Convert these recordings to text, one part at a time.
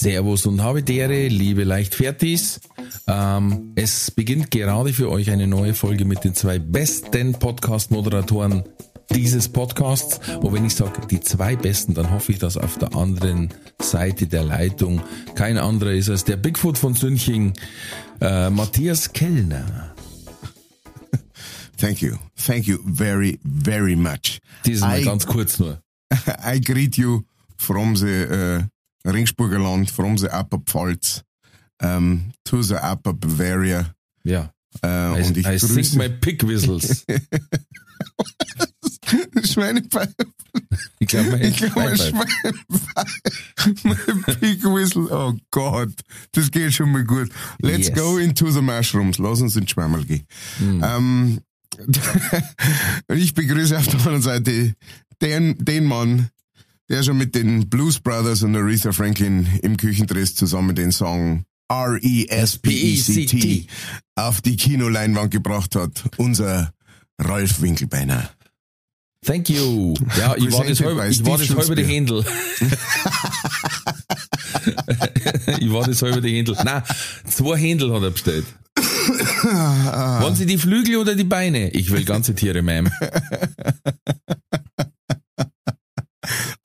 Servus und habe Dere, liebe Leichtfertis. Ähm, es beginnt gerade für euch eine neue Folge mit den zwei besten Podcast-Moderatoren dieses Podcasts. Und wenn ich sage die zwei besten, dann hoffe ich, dass auf der anderen Seite der Leitung kein anderer ist als der Bigfoot von Sünching, äh, Matthias Kellner. Thank you. Thank you very, very much. Dieses Mal I, ganz kurz nur. I greet you from the uh, Ringsburger Land, from the Upper Pfalz um, to the Upper Bavaria. Ja. Uh, I, und ich I grüße sing my pig whistles. Schweinepfeife. Ich glaube, mein Ich glaube, ein Schweinpfeife. Schweinepfeife. Big Whistle. Oh Gott. Das geht schon mal gut. Let's Yes. go into the mushrooms. Lass uns in die Schwammerl gehen. Ähm, und ich begrüße auf der anderen Seite den, den Mann, der schon mit den Blues Brothers und Aretha Franklin im Küchendress zusammen den Song R-E-S-P-E-C-T auf die Kinoleinwand gebracht hat. Unser Ralf Winkelbeiner. Thank you. Ja, ich war das halbe, ich war das halbe die. Händel. ich war das halbe die Händel. Nein, zwei Händel hat er bestellt. Wollen Sie die Flügel oder die Beine? Ich will ganze Tiere, Ma'am.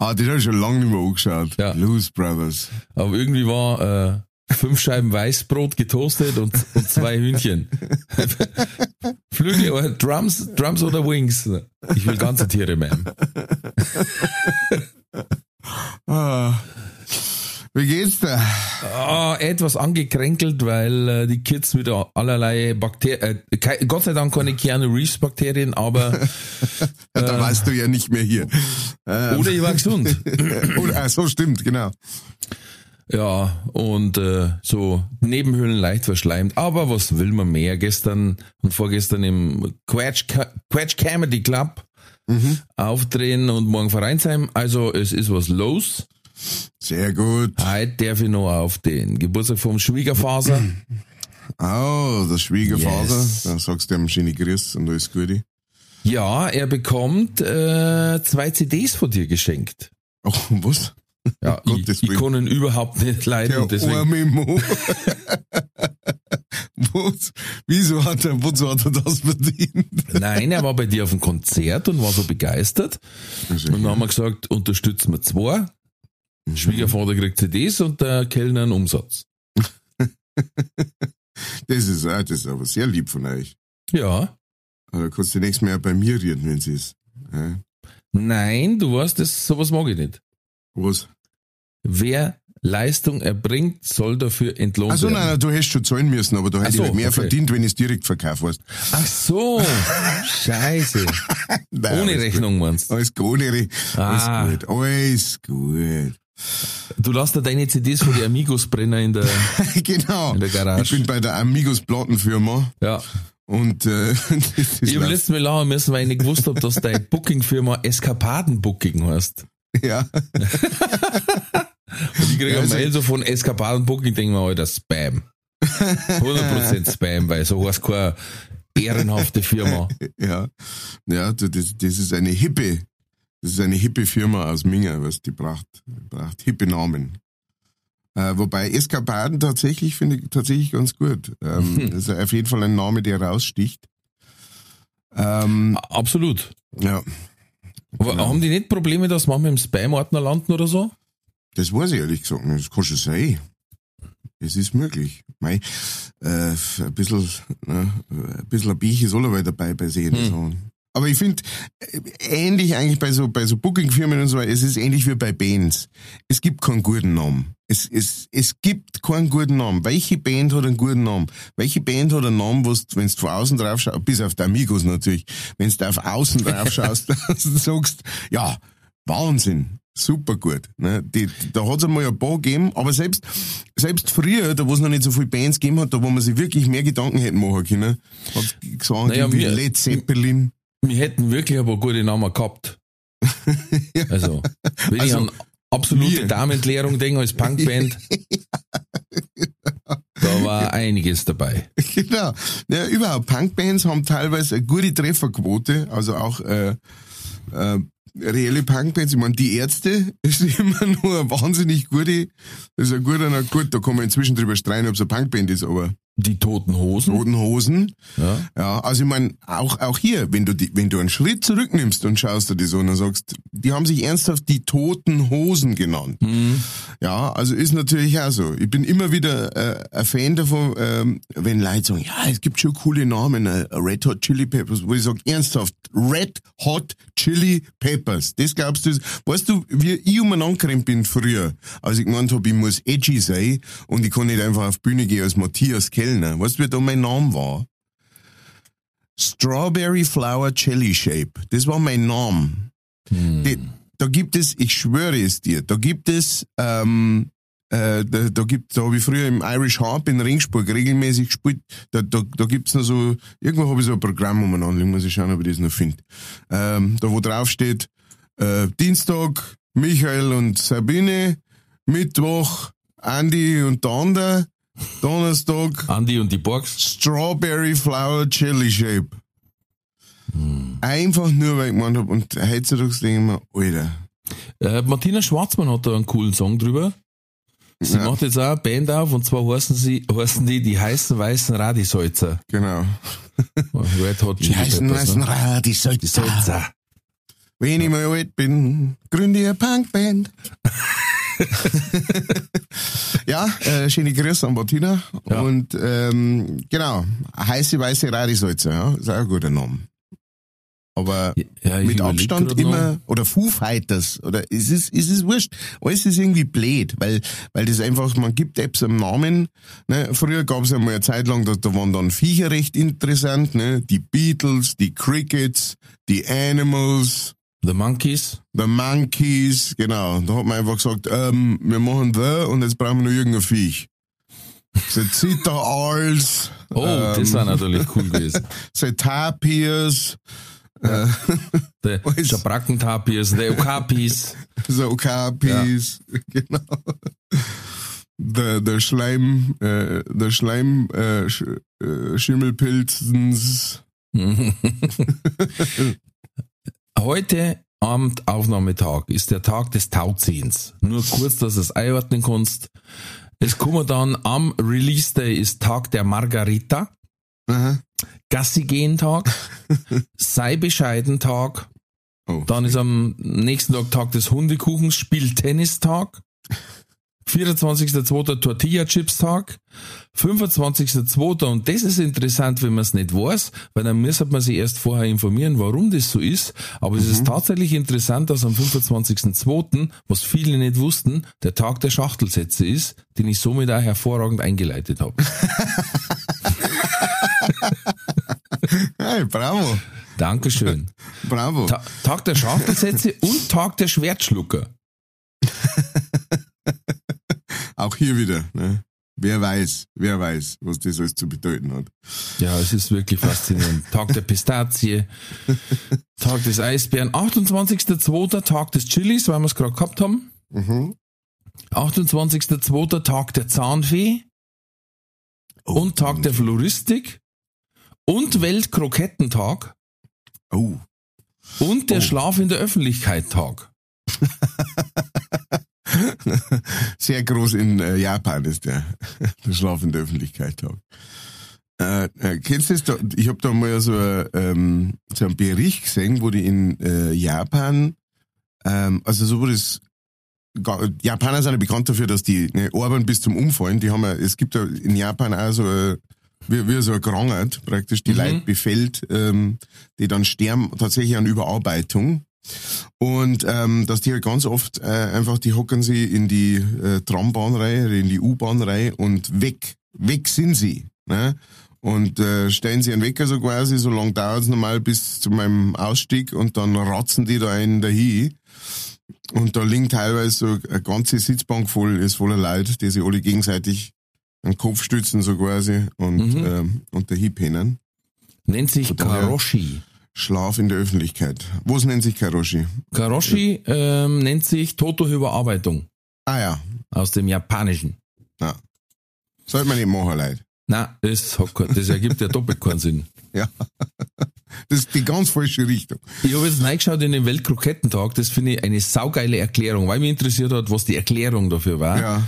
Ah, den habe ich schon lange nicht mehr angeschaut. Ja. Blues Brothers. Aber irgendwie war äh, fünf Scheiben Weißbrot getoastet und, und zwei Hühnchen. Flügel oder Drums, Drums oder Wings? Ich will ganze Tiere, Ma'am. Ah. Wie geht's dir? Ah, etwas angekränkelt, weil äh, die Kids wieder allerlei Bakterien, äh, Gott sei Dank keine Keanu Reeves Bakterien, aber Ja, da warst du ja nicht mehr hier. Ähm, oder ich war gesund. oder, ah, so stimmt, genau. Ja, und äh, so Nebenhöhlen leicht verschleimt. Aber was will man mehr? Gestern und vorgestern im Quatsch, Quatsch Comedy Club aufdrehen und morgen Vereinsheim. Also es ist was los. Sehr gut. Heute darf ich noch auf den Geburtstag vom Schwiegervater. Oh, der Schwiegervater. Yes. Dann sagst du ihm schöne Grüße und alles Gute. Ja, er bekommt äh, zwei CDs von dir geschenkt. Oh, was? Ja, ich, Gottes ich Willen. kann ihn überhaupt nicht leiden. Der deswegen, arme Mo. was? Wieso hat er, wozu hat er das verdient? nein, er war bei dir auf dem Konzert und war so begeistert. Und dann haben wir gesagt, unterstützen wir zwei. Schwiegervater kriegt CDs und der Kellner einen Umsatz. Das ist, ah, das ist aber sehr lieb von euch. Ja. Aber kannst du nächstes Mal bei mir reden, wenn es ist. Ja. Nein, du weißt, das, sowas mag ich nicht. Was? Wer Leistung erbringt, soll dafür entlohnt Achso, werden. nein, nein, du hättest schon zahlen müssen, aber du hättest so, halt mehr okay. verdient, wenn ich es direkt verkauft hast. Ach so, scheiße. Nein, Ohne Rechnung meinst Gut. Alles gut, ohne Re Alles Ah. gut, alles gut. Du lässt da deine CDs von die Amigos brennen in der, genau. In der Garage. Ich bin bei der Amigos Plattenfirma ja. und äh, Ich habe letztes Mal lachen müssen, weil ich nicht gewusst habe, dass deine Bookingfirma Eskapaden Booking heißt. ja. Und ich kriege Ja, eine also- Mail so von Eskapaden Booking, denke mir, Alter, Spam. 100% Spam, weil so heißt keine ehrenhafte Firma. Ja, ja, das, das ist eine hippe, das ist eine hippe Firma aus Minga, was die braucht, braucht hippe Namen. Äh, wobei Eskapaden tatsächlich finde ich tatsächlich ganz gut. Ähm, das ist auf jeden Fall ein Name, der raussticht. Ähm, Absolut. ja, Aber Genau. haben die nicht Probleme, dass manchmal im Spam-Ordner landen oder so? das weiß ich ehrlich gesagt nicht. Das kann schon sein. Es ist möglich. Mei, äh, ein bisschen, ne, ein bisschen ein Bierchen soll dabei bei sehen. So. Aber ich finde, ähnlich eigentlich bei so, bei so Booking-Firmen und so, es ist ähnlich wie bei Bands. Es gibt keinen guten Namen. Es, es, es gibt keinen guten Namen. Welche Band hat einen guten Namen? Welche Band hat einen Namen, du, wenn du von außen drauf schaust, bis auf die Amigos natürlich, wenn du auf außen drauf schaust, dann sagst, ja, Wahnsinn. super gut. Ne? Die, da hat es einmal ein paar gegeben, aber selbst, selbst früher, da wo es noch nicht so viele Bands gegeben hat, da wo man sich wirklich mehr Gedanken hätten machen können, hat gesagt, Naja, wie Led Zeppelin. Wir hätten wirklich aber gute Namen gehabt. Also, wenn Also, ich an absolute wir. Darmentleerung denke als Punkband, da war einiges dabei. genau. Ja, überhaupt, Punkbands haben teilweise eine gute Trefferquote, also auch äh, äh, reelle Punkbands. Ich meine, die Ärzte ist immer nur eine wahnsinnig gute, das ist ein guter, na gut, da kann man inzwischen drüber streiten, ob es eine Punkband ist, aber Die Toten Hosen. Roten Hosen. Ja. Ja, also ich meine, auch, auch hier, wenn du, die, wenn du einen Schritt zurücknimmst und schaust dir das an und sagst, die haben sich ernsthaft die toten Hosen genannt. Mhm. Ja, also ist natürlich auch so. Ich bin immer wieder äh, ein Fan davon, ähm, wenn Leute sagen, ja, es gibt schon coole Namen, äh, Red Hot Chili Peppers, wo ich sage, ernsthaft, Red Hot Chili Peppers. Das glaubst du, weißt du, wie ich umeinander bin früher, als ich gemeint habe, ich muss edgy sein und ich kann nicht einfach auf die Bühne gehen als Matthias Kellner. Weißt du, wie da mein Name war? Strawberry Flower Jelly Shape. Das war mein Name. Die, da gibt es, ich schwöre es dir, da gibt es, ähm, äh, da, da gibt, da habe ich früher im Irish Harp in Ringsburg regelmäßig gespielt. Da, da, da gibt's noch so, irgendwo habe ich so ein Programm umeinander, muss ich schauen, ob ich das noch finde. Ähm, da wo drauf steht, äh, Dienstag Michael und Sabine, Mittwoch Andy und der andere, Donnerstag Andi und die Borgs. Strawberry Flower Jelly Shape. Einfach nur, weil ich gemeint habe, und heutzutage denke ich mir, Alter, Äh, Martina Schwarzmann hat da einen coolen Song drüber. Sie Ja. macht jetzt auch eine Band auf und zwar heißen, sie, heißen die die heißen weißen Radisalzer. genau. Red Hot Chili Die heißen Peppers, weißen ne? Rad, die Die Salzer. Salzer. Wenn ich mal alt bin, gründe ich eine Punkband. ja, äh, schöne Grüße an Martina. Ja. Und ähm, genau, heiße weiße Radisalzer, ja, ist auch ein guter Name. Aber Ja, mit Abstand grad noch. immer, oder Foo Fighters, oder es ist, es ist wurscht. Alles ist irgendwie blöd, weil, weil das einfach, man gibt Apps einen Namen, ne. Früher gab es einmal eine Zeit lang, da, da waren dann Viecher recht interessant, ne. Die Beatles, die Crickets, die Animals, The Monkeys. The Monkeys, genau. Da hat man einfach gesagt, ähm, wir machen The und jetzt brauchen wir noch irgendein Viech. The Zitterals, Oh, das war natürlich cool gewesen. the Tapirs, Der Alles. Schabrackentapirs, der Okapis. the Okapis, genau. Der, der Schleim, äh, der Schleim, äh, Sch, äh, Schimmelpilzens. Heute Abend Aufnahmetag ist der Tag des Tauziehens. Nur kurz, dass du es einordnen kannst. Es kommen dann am Release Day ist Tag der Margarita, Aha. Gassi gehen Tag, sei bescheiden Tag, Oh. dann ist am nächsten Tag Tag des Hundekuchens, Spieltennistag, 24.02. Tortilla Chips Tag, 25.02. und das ist interessant, wenn man es nicht weiß, weil dann müsste man sich erst vorher informieren, warum das so ist. Aber es ist tatsächlich interessant, dass am 25.02., was viele nicht wussten, der Tag der Schachtelsätze ist, den ich somit auch hervorragend eingeleitet habe. Hey, bravo, Dankeschön. bravo. Ta Tag der Schachtelsätze und Tag der Schwertschlucker. Auch hier wieder, ne? Wer weiß, wer weiß, was das alles zu bedeuten hat. Ja, es ist wirklich faszinierend. Tag der Pistazie, Tag des Eisbären, 28.02. Tag des Chilis, weil wir es gerade gehabt haben. Mhm. 28.02. Tag der Zahnfee und Tag der Floristik und Weltkrokettentag Oh, und der Oh. Schlaf in der Öffentlichkeit Tag. sehr groß in äh, Japan ist der, der Schlaf in der Öffentlichkeit Tag. Äh, äh, kennst du das? Da, ich habe da mal so, äh, ähm, so einen Bericht gesehen, wo die in äh, Japan, ähm, also so wo das ga- Japaner sind ja bekannt dafür, dass die ne, arbeiten bis zum Umfallen. Die haben ja, es gibt ja in Japan auch so äh, wie, wie so ein Krangert, praktisch die Mhm. Leute befällt, ähm, die dann sterben tatsächlich an Überarbeitung. Und ähm, dass die halt ganz oft äh, einfach, die hocken sie in die äh, Trambahnreihe, in die U-Bahnreihe und weg, weg sind sie. Ne? Und äh, stellen sie einen Wecker so quasi, so lang dauert es normal bis zu meinem Ausstieg und dann ratzen die da einen dahin. und da liegt teilweise so eine ganze Sitzbank voll, ist voller Leute, die sich alle gegenseitig an den Kopf stützen, so quasi, und, Mhm. ähm, und der Hip hinnen. Nennt sich Karoshi. Schlaf in der Öffentlichkeit. Was nennt sich Karoshi? Karoshi ähm, nennt sich Toto-Überarbeitung Ah ja, aus dem Japanischen. ja. Sollte man nicht machen, Leute. Na, das, hat kein- das ergibt ja doppelt keinen Sinn. Ja. Das ist die ganz falsche Richtung. Ich habe jetzt reingeschaut in den Weltkrokettentag, das finde ich eine saugeile Erklärung, weil mich interessiert hat, was die Erklärung dafür war. Ja.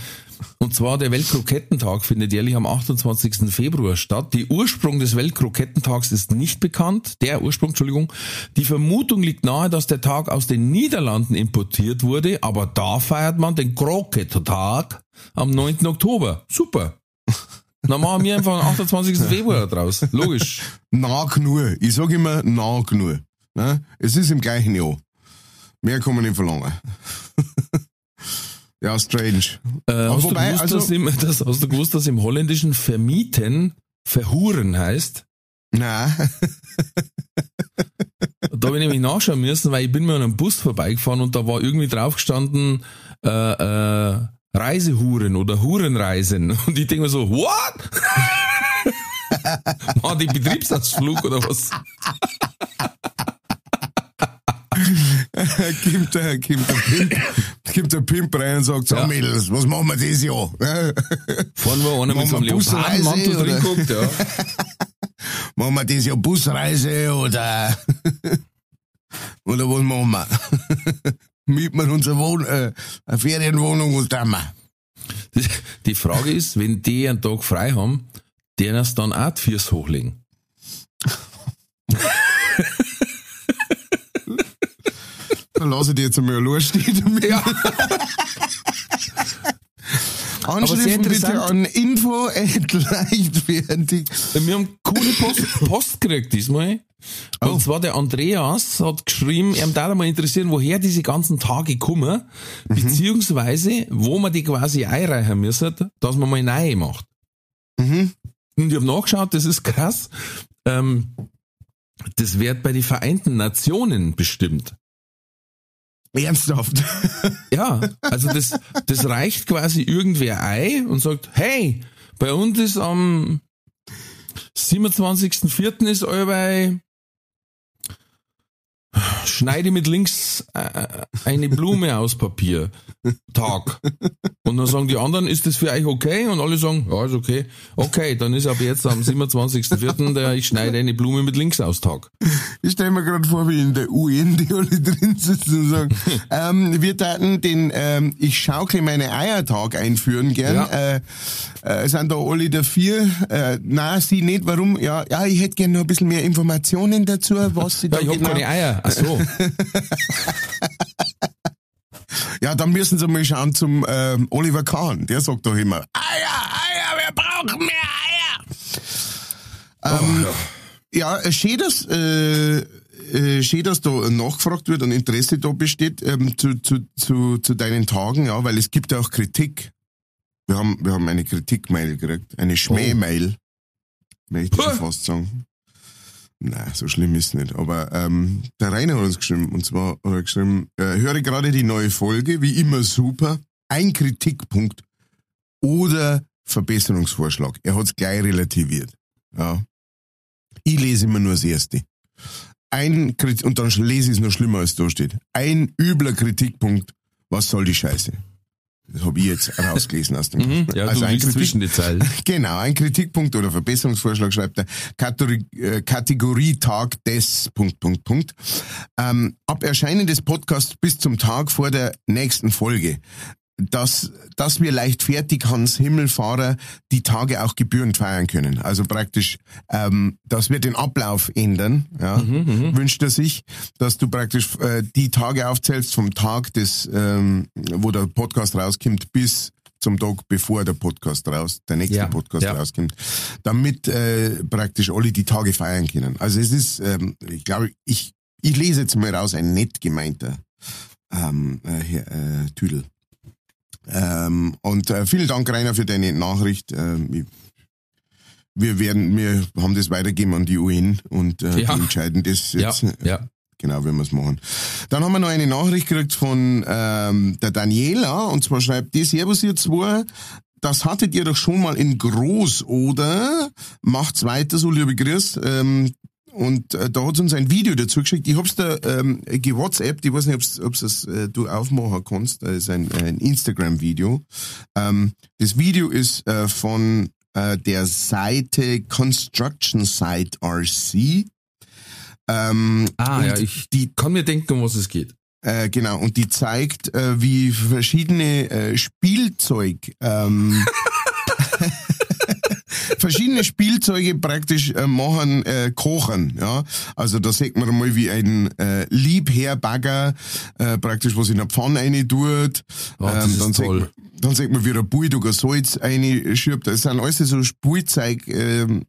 Und zwar der Weltkrokettentag findet jährlich am 28. Februar statt. Die Ursprung des Weltkrokettentags ist nicht bekannt. Der Ursprung, Entschuldigung. Die Vermutung liegt nahe, dass der Tag aus den Niederlanden importiert wurde, aber da feiert man den Krokettentag am 9. Oktober. Super. Dann machen wir einfach am 28. Februar draus. Logisch. Nah genug. Ich sage immer nah genug. Ne? Es ist im gleichen Jahr. Mehr kann man nicht verlangen. ja, strange. Äh, hast, wobei, du gewusst, also- dass im, das, hast du gewusst, dass im Holländischen vermieten verhuren heißt? Na, Da habe ich nämlich nachschauen müssen, weil ich bin mir an einem Bus vorbeigefahren und da war irgendwie drauf gestanden, äh, äh, Reisehuren oder Hurenreisen. Und ich denke mir so, what? War die Betriebsausflug oder was? kommt der, kommt der Pimp, kommt der Pimp rein und sagt, so Ja. Mädels, was machen wir dieses Jahr? Vorne war einer mit so einem wir Leopardenmantel drin geguckt, ja. Machen wir dieses Jahr Busreise oder, oder was machen wir? Mieten wir unsere Wohn äh, eine Ferienwohnung und dann wir. Die, Frage ist, wenn die einen Tag frei haben, denen es dann auch die Füße hochlegen. Dann lasse ich die jetzt einmal damit. Ja. Anschriften bitte an info leichtfertig. Wir haben coole Post, Post gekriegt diesmal. Und Oh. zwar der Andreas hat geschrieben, er darf mal interessieren, woher diese ganzen Tage kommen, Mhm. beziehungsweise wo man die quasi einreichen müssen, dass man mal neu macht. Mhm. Und ich habe nachgeschaut, das ist krass. Ähm, das wird bei den Vereinten Nationen bestimmt. Ernsthaft. Ja, also das, das reicht quasi irgendwer ein und sagt, hey, bei uns ist am 27.04. ist euer schneide mit links äh, eine Blume aus Papier Tag. Und dann sagen die anderen, ist das für euch okay? Und alle sagen, ja, ist okay. Okay, dann ist ab jetzt am 27.04. der ich schneide eine Blume mit links aus Tag. Ich stelle mir gerade vor, wie in der UN, die alle drin sitzen und sagen, ähm, wir taten den ähm, Ich schaukle meine Eiertag einführen gern. Ja. Äh, äh, sind da alle dafür? Äh, na, sie nicht. Warum? Ja, ja, ich hätte gerne noch ein bisschen mehr Informationen dazu, was sie da Ja, ich genau... keine Eier. Ach so. Ja, dann müssen sie mal schauen zum ähm, Oliver Kahn. Der sagt doch immer, Eier, Eier, wir brauchen mehr Eier. Ähm, ja, äh, schön, dass, äh, äh, schön, dass da nachgefragt wird und Interesse da besteht ähm, zu, zu, zu, zu deinen Tagen, ja, weil es gibt ja auch Kritik. Wir haben, wir haben eine Kritikmail gekriegt, eine Schmähmail, möchte ich fast sagen. Nein, so schlimm ist nicht. Aber ähm, der Rainer hat uns geschrieben, und zwar hat er geschrieben, äh, höre gerade die neue Folge, wie immer super, ein Kritikpunkt oder Verbesserungsvorschlag. Er hat's gleich relativiert. Ja. Ich lese immer nur das Erste. Ein Krit und dann lese ich es noch schlimmer, als da steht. Ein übler Kritikpunkt, was soll die Scheiße? Das habe ich jetzt rausgelesen aus dem Mhm. Ja, du ein zwischen die Zeilen. Genau, ein Kritikpunkt oder Verbesserungsvorschlag schreibt er. Kategorie, äh, Kategorietag des Punkt, Punkt, Punkt. Ähm, ab Erscheinen des Podcasts bis zum Tag vor der nächsten Folge. Dass, dass wir leichtfertig Hans Himmelfahrer die Tage auch gebührend feiern können. Also praktisch, ähm, dass wir den Ablauf ändern, ja, wünscht er sich, dass du praktisch äh, die Tage aufzählst vom Tag des, ähm, wo der Podcast rauskommt, bis zum Tag, bevor der Podcast raus, der nächste Ja, Podcast ja. rauskommt, damit äh, praktisch alle die Tage feiern können. Also es ist, ähm, ich glaube, ich, ich lese jetzt mal raus, ein nett gemeinter ähm, äh, Herr, äh, Tüdel. Ähm, und äh, vielen Dank, Rainer, für deine Nachricht. Ähm, wir werden, wir haben das weitergeben an die UN und äh, Ja. die entscheiden das Ja, jetzt. ja. genau, wenn wir es machen. Dann haben wir noch eine Nachricht gekriegt von ähm, der Daniela, und zwar schreibt die, Servus ihr zwei, das hattet ihr doch schon mal in groß, oder? Macht's weiter so, liebe Grüß. Ähm, und äh, da hat uns ein Video dazu geschickt. Ich hab's da ähm, gewhatsappt. Ich weiß nicht, ob's das äh, du aufmachen kannst. Das ist ein, ein Instagram-Video. Ähm, das Video ist äh, von äh, der Seite Construction Site RC. Ähm, Ah, ja, ich die kann mir denken, um was es geht. äh, genau, und die zeigt, äh, wie verschiedene äh, Spielzeug, ähm, verschiedene Spielzeuge praktisch äh, machen, äh, kochen, ja. Also da sieht man mal, wie ein äh, Liebherrbagger äh, praktisch was in der Pfanne rein tut. Oh, das ist dann toll. Sieht man, dann sieht man, wie der Bulldog ein Salz reinschiebt. Das sind alles so Spielzeug, ähm,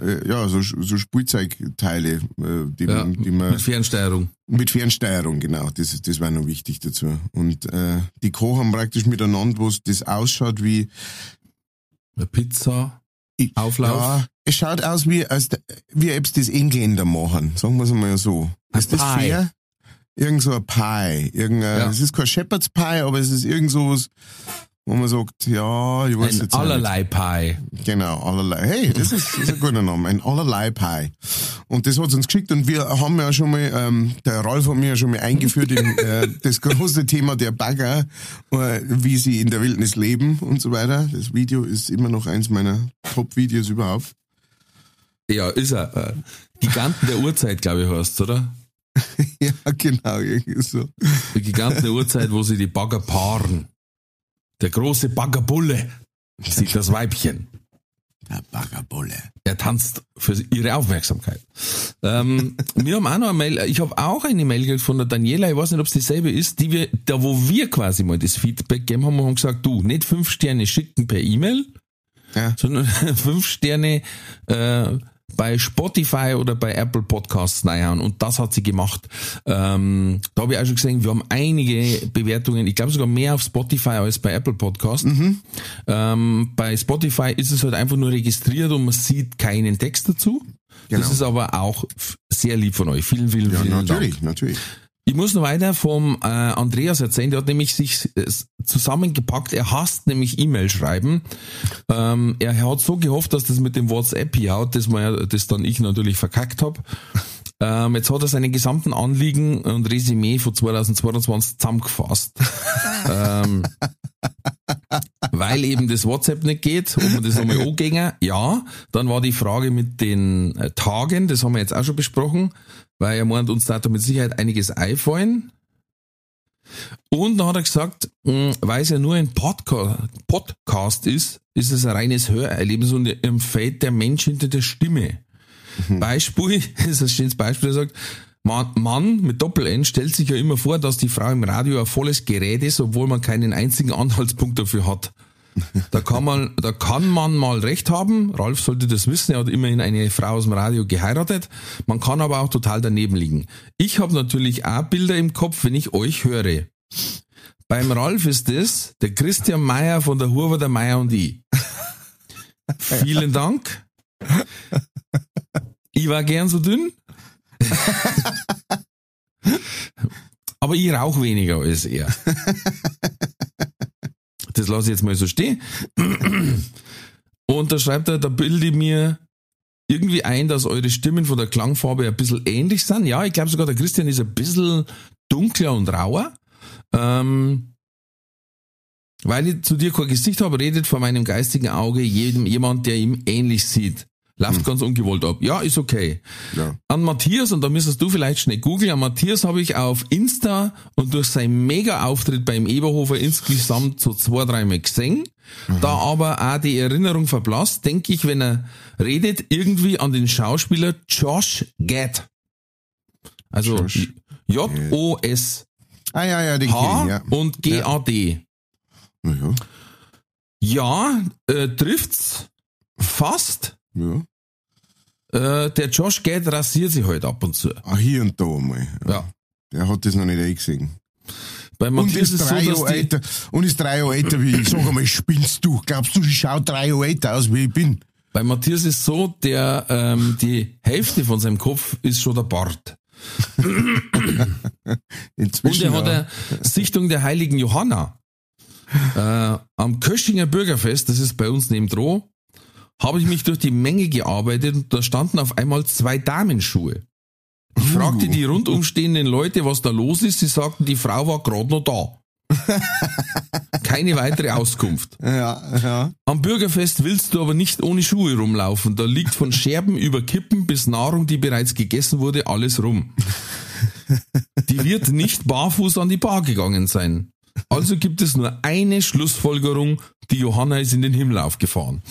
äh, ja, so, so Spielzeugteile, äh, die, Ja, man, die man mit Fernsteuerung. mit Fernsteuerung, genau. Das, das war noch wichtig dazu. Und äh, die kochen praktisch miteinander, wo das ausschaut wie Eine Pizza. Ich- Auflauf. Ja, es schaut aus wie als wie ob die Engländer machen. Sagen wir es mal so. Ein ist das Pie. fair? Irgend so ein Pie. Irgendein, Ja. Es ist kein Shepherd's Pie, aber es ist irgend sowas, wo man sagt, ja, ich weiß Ein jetzt nicht. allerlei Pie. Genau, allerlei. Hey, das ist, ist ein guter Name, ein allerlei Pie. Und das hat uns geschickt und wir haben ja schon mal, ähm, der Ralf hat mir ja schon mal eingeführt in äh, das große Thema der Bagger, äh, wie sie in der Wildnis leben und so weiter. Das Video ist immer noch eins meiner Top-Videos überhaupt. Ja, ist er. Äh, Giganten der Urzeit, glaube ich, heißt oder? ja, genau, irgendwie so. Die Giganten der Urzeit, wo sie die Bagger paaren. Der große Baggerbulle sieht das Weibchen. Der Baggerbulle. Er tanzt für ihre Aufmerksamkeit. Ähm, wir haben auch noch eine Mail, ich habe auch eine Mail gekriegt von der Daniela, ich weiß nicht, ob es dieselbe ist, die wir, da wo wir quasi mal das Feedback gegeben haben und haben gesagt, du, nicht fünf Sterne schicken per E-Mail, Ja. sondern fünf Sterne äh, bei Spotify oder bei Apple Podcasts reinhauen. Und das hat sie gemacht. Ähm, da habe ich auch schon gesehen, wir haben einige Bewertungen, ich glaube sogar mehr auf Spotify als bei Apple Podcasts. Ähm, bei Spotify ist es halt einfach nur registriert und man sieht keinen Text dazu. Genau. Das ist aber auch sehr lieb von euch. Vielen, vielen, Ja, vielen natürlich, Dank. natürlich. Ich muss noch weiter vom äh, Andreas erzählen, der hat nämlich sich äh, zusammengepackt, er hasst nämlich E-Mail schreiben. Ähm, er hat so gehofft, dass das mit dem WhatsApp hier haut, das, man, das dann ich natürlich verkackt hab. Ähm, jetzt hat er seine gesamten Anliegen und Resümee von 2022 zusammengefasst. ähm, weil eben das WhatsApp nicht geht, ob man das nochmal angehen. Ja, dann war die Frage mit den äh, Tagen, das haben wir jetzt auch schon besprochen, weil er meint, uns da mit Sicherheit einiges einfallen. Und dann hat er gesagt, mh, weil es ja nur ein Podca Podcast ist, ist es ein reines Hörerlebnis und fällt der Mensch hinter der Stimme. Beispiel, das ist ein schönes Beispiel, er sagt, Mann, Mann mit Doppel-N stellt sich ja immer vor, dass die Frau im Radio ein volles Gerät ist, obwohl man keinen einzigen Anhaltspunkt dafür hat. Da kann man, da kann man mal recht haben. Ralf sollte das wissen. Er hat immerhin eine Frau aus dem Radio geheiratet. Man kann aber auch total daneben liegen. Ich habe natürlich auch Bilder im Kopf, wenn ich euch höre. Beim Ralf ist es der Christian Meier von der Hurver der Meier und ich. Vielen Dank. Ich war gern so dünn. Aber ich rauche weniger als er. Das lasse ich jetzt mal so stehen. Und da schreibt er, da bilde ich mir irgendwie ein, dass eure Stimmen von der Klangfarbe ein bisschen ähnlich sind. Ja, ich glaube sogar, der Christian ist ein bisschen dunkler und rauer. Ähm, weil ich zu dir kein Gesicht habe, redet vor meinem geistigen Auge jedem, jemand, der ihm ähnlich sieht. Läuft ganz ungewollt ab. Ja, ist okay. Ja. An Matthias, und da müsstest du vielleicht schnell googeln, an Matthias habe ich auf Insta und durch seinen Mega-Auftritt beim Eberhofer insgesamt so zwei, dreimal gesehen. Da aber auch die Erinnerung verblasst, denke ich, wenn er redet, irgendwie an den Schauspieler Josh Gad. Also J-O-S-H Ah ja, ja, den ich, ja. und G-A-D. Ja, Ja, äh, trifft's fast. Ja. Äh, der Josh Gad rasiert sich halt ab und zu. Ah, hier und da mal. Ja. Der hat das noch nicht eingesehen. Bei Und Matthias ist so, drei dass Jahre die, älter. Und ist drei Jahre älter wie ich. Sag einmal, spinnst du? Glaubst du, ich schau drei Jahre älter aus, wie ich bin? Bei Matthias ist so, der ähm, die Hälfte von seinem Kopf ist schon der Bart. Inzwischen. Und er hat ja. eine Sichtung der heiligen Johanna. Äh, am Köschinger Bürgerfest, das ist bei uns neben Droh, habe ich mich durch die Menge gearbeitet und da standen auf einmal zwei Damenschuhe. Ich fragte die rundumstehenden Leute, was da los ist. Sie sagten, die Frau war gerade noch da. Keine weitere Auskunft. Ja, ja. Am Bürgerfest willst du aber nicht ohne Schuhe rumlaufen. Da liegt von Scherben über Kippen bis Nahrung, die bereits gegessen wurde, alles rum. Die wird nicht barfuß an die Bar gegangen sein. Also gibt es nur eine Schlussfolgerung, die Johanna ist in den Himmel aufgefahren.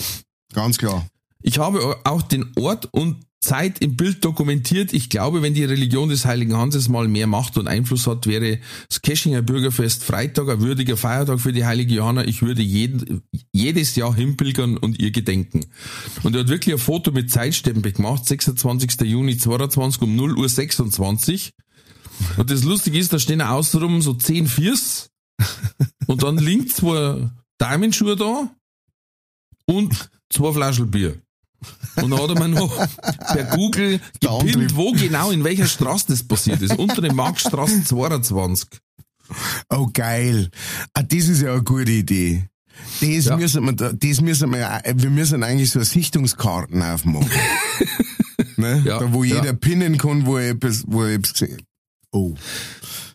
Ganz klar. Ich habe auch den Ort und Zeit im Bild dokumentiert. Ich glaube, wenn die Religion des Heiligen Hanses mal mehr Macht und Einfluss hat, wäre das Keschinger Bürgerfest Freitag ein würdiger Feiertag für die heilige Johanna. Ich würde jeden, jedes Jahr hinpilgern und ihr gedenken. Und er hat wirklich ein Foto mit Zeitstempel gemacht, 26. Juni 22 um 0 Uhr 26. Und das Lustige ist, da stehen außenrum so 10 Viers und dann links zwei Diamondschuhe da und zwei Flaschen Bier. Und dann hat er mir noch per Google gepinnt, wo genau, in welcher Straße das passiert ist. Unter dem Marktstraße 22. Oh, geil. Ah, das ist ja eine gute Idee. Das Ja. müssen wir, da- das müssen wir, ja- wir müssen eigentlich so Sichtungskarten aufmachen. ne? Ja, da, wo ja. jeder pinnen kann, wo er etwas, wo er etwas gesehen Oh.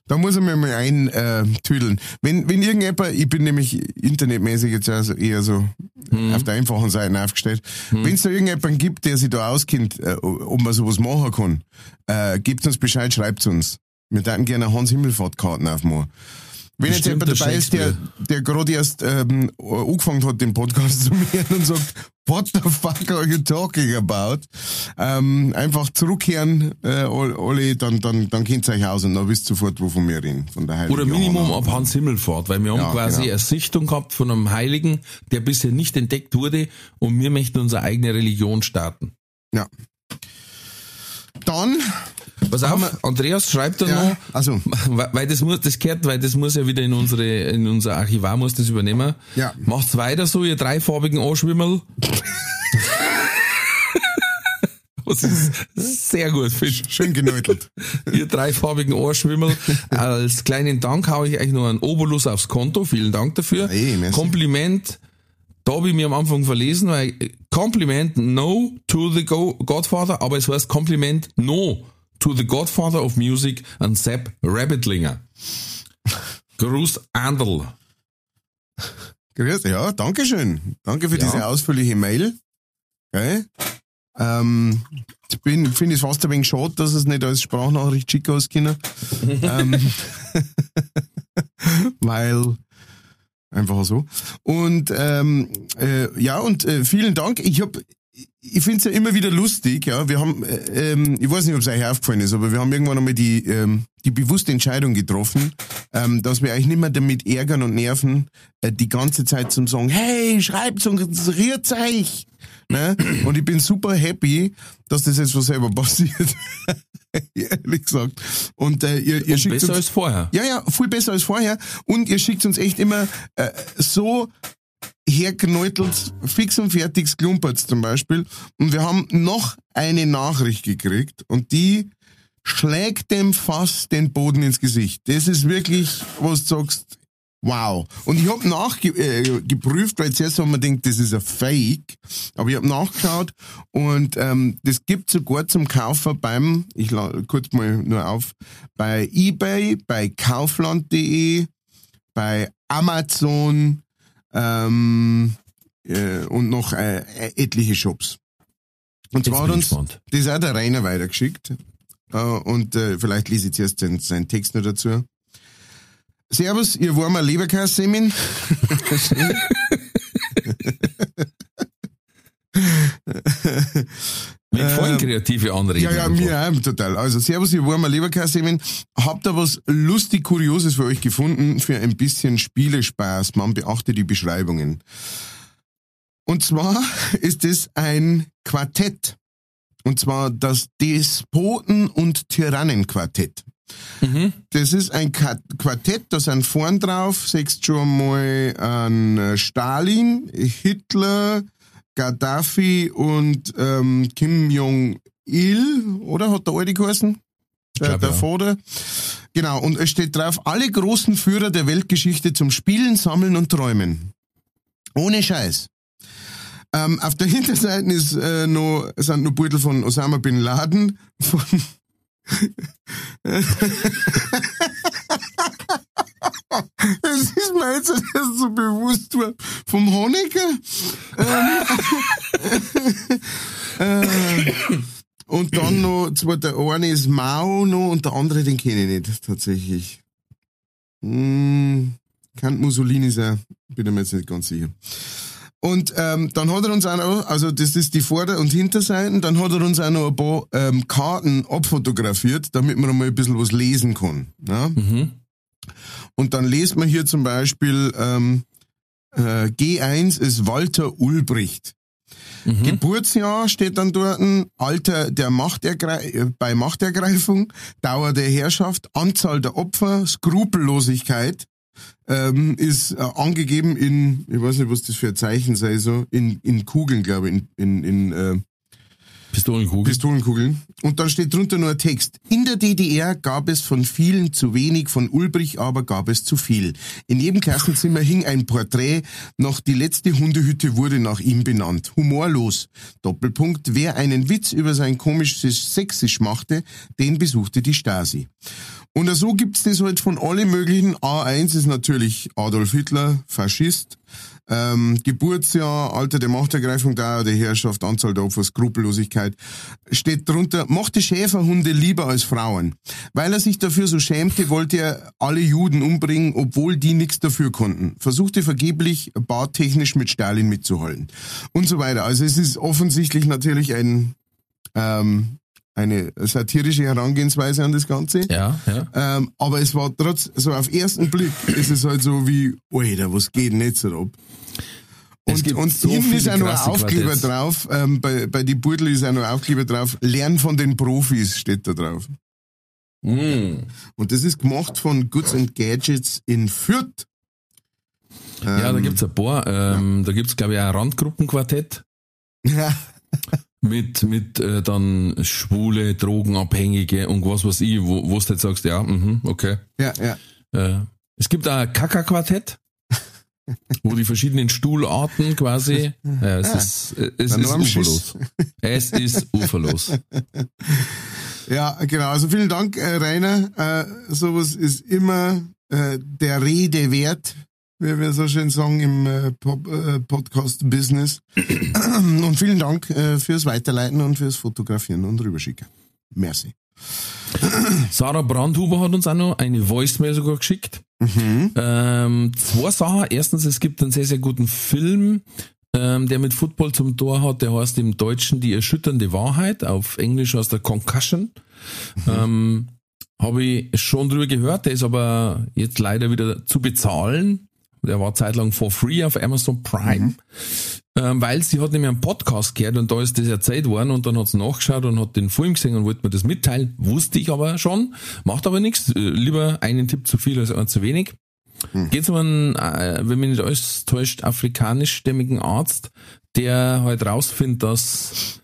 Da muss ich mir mal eintüdeln. Äh, tüdeln. wenn, wenn irgendjemand, ich bin nämlich internetmäßig jetzt also eher so Mhm. auf der einfachen Seite aufgestellt. Wenn es da irgendjemanden gibt, der sich da auskennt, äh, ob man sowas machen kann, äh, gebt uns Bescheid, schreibt uns. Wir würden gerne Hans-Himmelfahrt-Karten aufmachen. Wenn jetzt jemand dabei ist, der, der gerade erst ähm, angefangen hat, den Podcast zu hören und sagt, what the fuck are you talking about? Ähm, einfach zurückkehren, äh, all- alle, dann, dann, dann kennt ihr euch aus und dann wisst ihr sofort, wovon wir reden. Von der Heiligen Oder Minimum ab Hans Himmelfahrt, weil wir haben Ja, quasi genau. eine Sichtung gehabt von einem Heiligen, der bisher nicht entdeckt wurde und wir möchten unsere eigene Religion starten. Ja. Dann, Pass auf, Andreas schreibt dann ja, noch, also, weil das muss, das gehört, weil das muss ja wieder in unsere, in unser Archivar muss das übernehmen. Ja. Macht's weiter so, ihr dreifarbigen Anschwimmerl. Das ist sehr gut, Fisch. schön geneutelt. Ihr dreifarbigen Ohrschwimmerl. Als kleinen Dank haue ich euch noch einen Obolus aufs Konto. Vielen Dank dafür. Hey, merci. Kompliment. Da habe ich mir am Anfang verlesen, weil Kompliment no to the Go Godfather, aber es heißt Kompliment no to the Godfather of Music an Sepp Rabbitlinger. Gruß Anderl. Grüß, ja, danke schön. Danke für Ja. diese ausführliche Mail. Okay. Ähm, ich bin, finde es fast ein wenig schade, dass es nicht als Sprachnachricht schicken aus ähm, weil, einfach so. Und, ähm, äh, ja, und äh, vielen Dank. Ich hab, ich finde es ja immer wieder lustig, ja. Wir haben, äh, ähm, ich weiß nicht, ob es euch aufgefallen ist, aber wir haben irgendwann einmal die, ähm, die bewusste Entscheidung getroffen, ähm, dass wir euch nicht mehr damit ärgern und nerven, äh, die ganze Zeit zum sagen, hey, schreibt und rührt euch. Ne? Und ich bin super happy, dass das jetzt von selber passiert. Ehrlich gesagt. Und äh, ihr, ihr schickt Besser uns, als vorher. ja, ja, viel besser als vorher. Und ihr schickt uns echt immer äh, so herkneutelt, fix und fertig Klumperts zum Beispiel. Und wir haben noch eine Nachricht gekriegt und die schlägt dem fast den Boden ins Gesicht. Das ist wirklich, was du sagst, wow. Und ich habe nachgeprüft, äh, weil zuerst haben wir gedacht, das ist ein Fake. Aber ich habe nachgeschaut und ähm, das gibt sogar zum Kaufen beim, ich la kurz mal nur auf, bei eBay, bei kaufland.de, bei Amazon ähm, äh, und noch äh, etliche Shops. Und zwar hat uns gespannt. das hat der Rainer weitergeschickt. Äh, und äh, vielleicht lese ich zuerst den, seinen Text noch dazu. Servus, ihr warmer Leberkässemin. Vollen Ähm, kreative Anregungen. Ja, ja, mir auch total. Also, Servus, ihr warmer Leberkässemin. Habt ihr was lustig Kurioses für euch gefunden für ein bisschen Spielespaß? Man beachte die Beschreibungen. Und zwar ist es ein Quartett. Und zwar das Despoten- und Tyrannenquartett. Mhm. Das ist ein Quartett, da sind vorn drauf, sechst schon mal an äh, Stalin, Hitler, Gaddafi und ähm, Kim Jong-il, oder? Hat der alte geheißen? der, der Vater. Genau, und es steht drauf, alle großen Führer der Weltgeschichte zum Spielen, Sammeln und Träumen. Ohne Scheiß. Ähm, auf der Hinterseite ist, äh, noch, sind noch Beutel von Osama Bin Laden, von Es ist mir jetzt erst so bewusst. Vom Honecker. Ähm, äh, und dann noch, zwar der eine ist Mao noch und der andere, den kenne ich nicht, tatsächlich. Hm, kann Mussolini sein, bin mir jetzt nicht ganz sicher. Und ähm, dann hat er uns auch noch, also das ist die Vorder- und Hinterseiten, dann hat er uns auch noch ein paar ähm, Karten abfotografiert, damit man mal ein bisschen was lesen kann. Ja? Mhm. Und dann lest man hier zum Beispiel, ähm, äh, G1 ist Walter Ulbricht. Mhm. Geburtsjahr steht dann dort, Alter der Machtergrei äh, bei Machtergreifung, Dauer der Herrschaft, Anzahl der Opfer, Skrupellosigkeit, ähm, ist äh, angegeben in, ich weiß nicht, was das für ein Zeichen sei, so, in, in Kugeln, glaube ich, in, in, in äh, Pistolenkugel. Pistolenkugeln. Und dann steht drunter nur ein Text. In der DDR gab es von vielen zu wenig, von Ulbrich aber gab es zu viel. In jedem Klassenzimmer hing ein Porträt, noch die letzte Hundehütte wurde nach ihm benannt. Humorlos. Doppelpunkt. Wer einen Witz über sein komisches Sächsisch machte, den besuchte die Stasi. Und so gibt's das halt von allen möglichen. A1 ist natürlich Adolf Hitler, Faschist. Ähm, Geburtsjahr, Alter der Machtergreifung, Dauer der Herrschaft, Anzahl der Opfer, Skrupellosigkeit. Steht drunter, mochte Schäferhunde lieber als Frauen. Weil er sich dafür so schämte, wollte er alle Juden umbringen, obwohl die nichts dafür konnten. Versuchte vergeblich, bartechnisch mit Stalin mitzuhalten. Und so weiter. Also es ist offensichtlich natürlich ein, ähm, eine satirische Herangehensweise an das Ganze. Ja, ja. Ähm, aber es war trotz, so auf ersten Blick ist es halt so wie, Alter, was geht denn jetzt ab? Es Und, gibt und so hinten ist auch noch Aufkleber Quartetts. drauf, ähm, bei, bei die Burdel ist auch noch ein Aufkleber drauf, Lern von den Profis steht da drauf. Mm. Und das ist gemacht von Goods and Gadgets in Fürth. Ja, da Ähm, gibt's ein paar. Ähm, Da gibt's glaube ich, auch ein Randgruppenquartett Ja, mit, mit äh, dann Schwule, Drogenabhängige und was weiß ich, wo, wo du jetzt sagst, ja, mhm, okay. ja, ja. Äh, es gibt ein Kaka-Quartett, wo die verschiedenen Stuhlarten quasi, ja, es Ah, ist, es ist uferlos. Es ist uferlos. Ja, genau. Also vielen Dank, äh, Rainer. Äh, sowas ist immer äh, der Rede wert, wie wir so schön sagen im äh, äh, Podcast-Business. und vielen Dank äh, fürs Weiterleiten und fürs Fotografieren und rüberschicken. Merci. Sarah Brandhuber hat uns auch noch eine Voicemail sogar geschickt. Mhm. Ähm, zwei Sachen. Erstens, es gibt einen sehr, sehr guten Film, ähm, der mit Football zum Tor hat. Der heißt im Deutschen Die erschütternde Wahrheit. Auf Englisch heißt der Concussion. Ähm, Habe ich schon drüber gehört. Der ist aber jetzt leider wieder zu bezahlen. Der war zeitlang for free auf Amazon Prime. Ähm, weil sie hat nämlich einen Podcast gehört und da ist das erzählt worden und dann hat sie nachgeschaut und hat den Film gesehen und wollte mir das mitteilen. Wusste ich aber schon. Macht aber nichts. Äh, Lieber einen Tipp zu viel als einen zu wenig. Geht's um einen, äh, wenn mich nicht alles täuscht, afrikanischstämmigen Arzt, der halt rausfindet, dass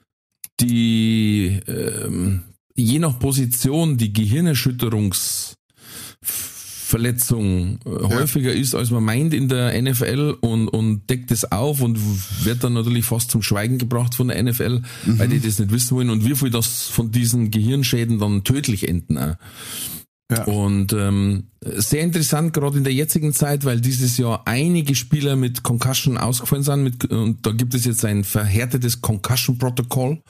die ähm, je nach Position die Gehirnerschütterungs Verletzung äh, häufiger ist, als man meint in der NFL und, und deckt es auf und wird dann natürlich fast zum Schweigen gebracht von der NFL, weil die das nicht wissen wollen und wie viel das von diesen Gehirnschäden dann tödlich enden. Auch. Ja. Und ähm, sehr interessant, gerade in der jetzigen Zeit, weil dieses Jahr einige Spieler mit Concussion ausgefallen sind. Mit, und da gibt es jetzt ein verhärtetes Concussion-Protokoll.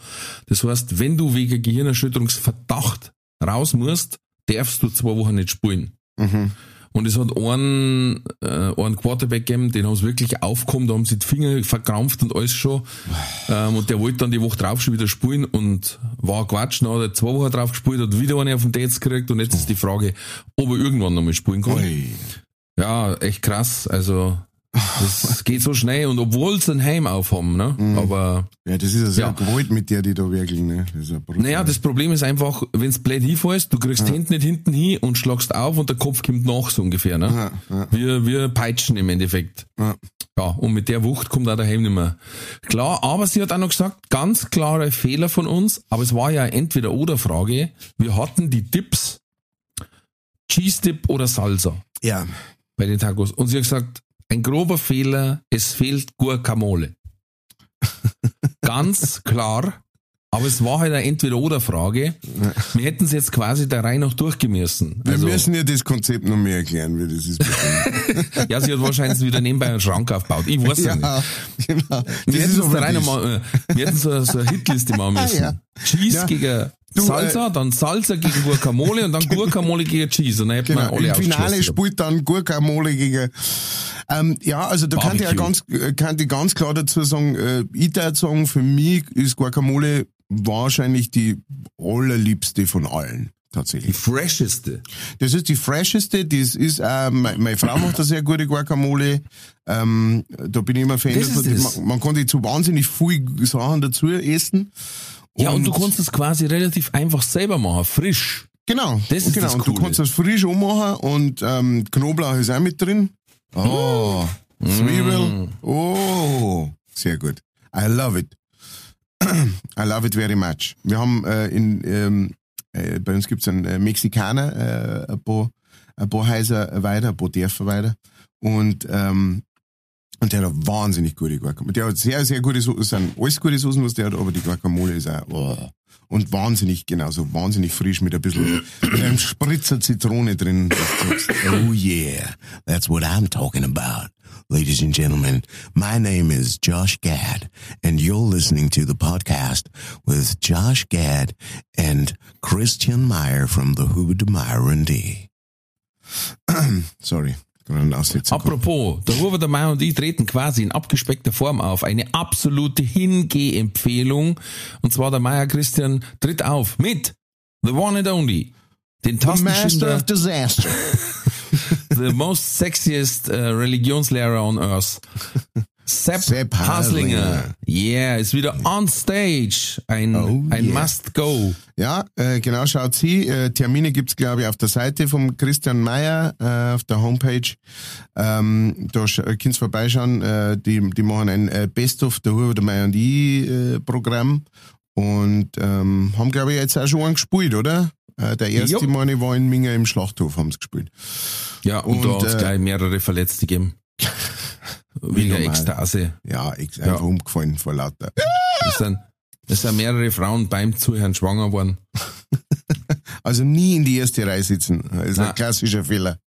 Das heißt, wenn du wegen Gehirnerschütterungsverdacht raus musst, darfst du zwei Wochen nicht spielen. Mhm. Und es hat einen, äh, einen Quarterback gegeben, den haben sie wirklich aufgekommen, da haben sie die Finger verkrampft und alles schon. Ähm, und der wollte dann die Woche drauf schon wieder spielen und war Quatsch, dann hat er zwei Wochen drauf gespielt, hat wieder eine auf den Dates gekriegt und jetzt ist die Frage, ob er irgendwann nochmal spielen kann. Ui. Ja, echt krass. Also Das geht so schnell und obwohl sie ein Heim aufhaben, ne? Mhm. Aber Ja, das ist ja sehr Ja. gewollt mit der, die da wirklich, ne? Das ja naja, das Problem ist einfach, wenn's blöd hinfällst, du kriegst hinten nicht hinten hin und schlagst auf und der Kopf kommt nach, so ungefähr, ne? Ja, ja. Wir, wir peitschen im Endeffekt. Ja. Und mit der Wucht kommt auch daheim nicht mehr. Klar, aber sie hat auch noch gesagt, ganz klare Fehler von uns, aber es war ja entweder oder Frage. Wir hatten die Dips, Cheese Dip oder Salsa ja. bei den Tacos. Und sie hat gesagt, ein grober Fehler, es fehlt Guacamole. Ganz klar. Aber es war halt eine Entweder-Oder-Frage. Wir hätten es jetzt quasi der Reihe noch durchgemessen. Wir Also, müssen ja das Konzept noch mehr erklären, wie das ist. ja, sie hat wahrscheinlich wieder nebenbei einen Schrank aufgebaut. Ich weiß ja, nicht. genau. Wir hätten ist es aber der Reihe noch das. mal, äh, wir hätten so, so eine Hitliste machen müssen. Ja. Cheese Ja. gegen Du, äh, Salsa, dann Salsa gegen Guacamole und dann Guacamole gegen Cheese. Und dann hätten Genau. wir alle Im Finale spielt dann Guacamole gegen. Ähm, ja, also da kann ich ja Barbecue. ganz, äh, kann ich ganz klar dazu sagen, äh, ich würde sagen, für mich ist Guacamole wahrscheinlich die allerliebste von allen. Die Tatsächlich. fresheste. Das ist die fresheste, das ist, äh, meine, meine Frau macht eine sehr gute Guacamole. Ähm, da bin ich immer das. Man, man kann die zu wahnsinnig viel Sachen dazu essen. Ja, und du kannst es quasi relativ einfach selber machen, frisch. Genau, Das ist genau. das und du kannst das frisch ummachen und ähm, Knoblauch ist auch mit drin. Oh, Zwiebel. Oh, sehr gut. I love it. I love it very much. Wir haben äh, in ähm, äh, bei uns gibt's einen äh, Mexikaner, äh, ein paar, ein paar Häuser weiter, ein paar Dörfer weiter. Und ähm, und der hat eine wahnsinnig gute Guacamole. Der hat sehr, sehr gute Soßen, sind alles gute Soßen, was der hat, aber die Guacamole ist auch, oh. Und wahnsinnig, genauso wahnsinnig frisch mit ein bisschen, mit einem Spritzer Zitrone drin. sagst, Oh yeah, that's what I'm talking about. Ladies and gentlemen, my name is Josh Gad, and you're listening to the podcast with Josh Gad and Christian Meyer from the Huber de Meyer and Sorry, Apropos, der Hubert, der Meier und ich treten quasi in abgespeckter Form auf. Eine absolute Hingeh-Empfehlung. Und zwar der Meier Christian tritt auf mit The One and Only. Den Master Tastenschinder, of Disaster. the most sexiest äh, Religionslehrer on earth. Sepp, Sepp Haslinger. Haslinger. Yeah, ist wieder on stage. Ein, Oh, ein yeah. Must-Go. Ja, äh, genau, schaut sie. Äh, Termine gibt's glaube ich, auf der Seite vom Christian Meyer, äh, auf der Homepage. Ähm, da äh, könnt's vorbeischauen. Äh, die, die machen ein äh, Best of der Huber, der Meyer und ich äh, Programm. Und ähm, haben, glaube ich, jetzt auch schon einen gespielt, oder? Äh, der erste, Jo. meine war in Minga im Schlachthof, haben's gespielt. Ja, und, Und, da hat's äh, gleich mehrere Verletzte gegeben. Wegen. Ekstase. Ja, einfach umgefallen vor lauter. Es sind, es sind mehrere Frauen beim Zuhören schwanger worden. Also nie in die erste Reihe sitzen. Das ist Nein. ein klassischer Fehler.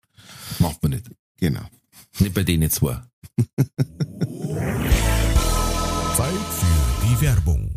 Macht man nicht. Genau. Nicht bei denen zwei. Zeit für die Werbung.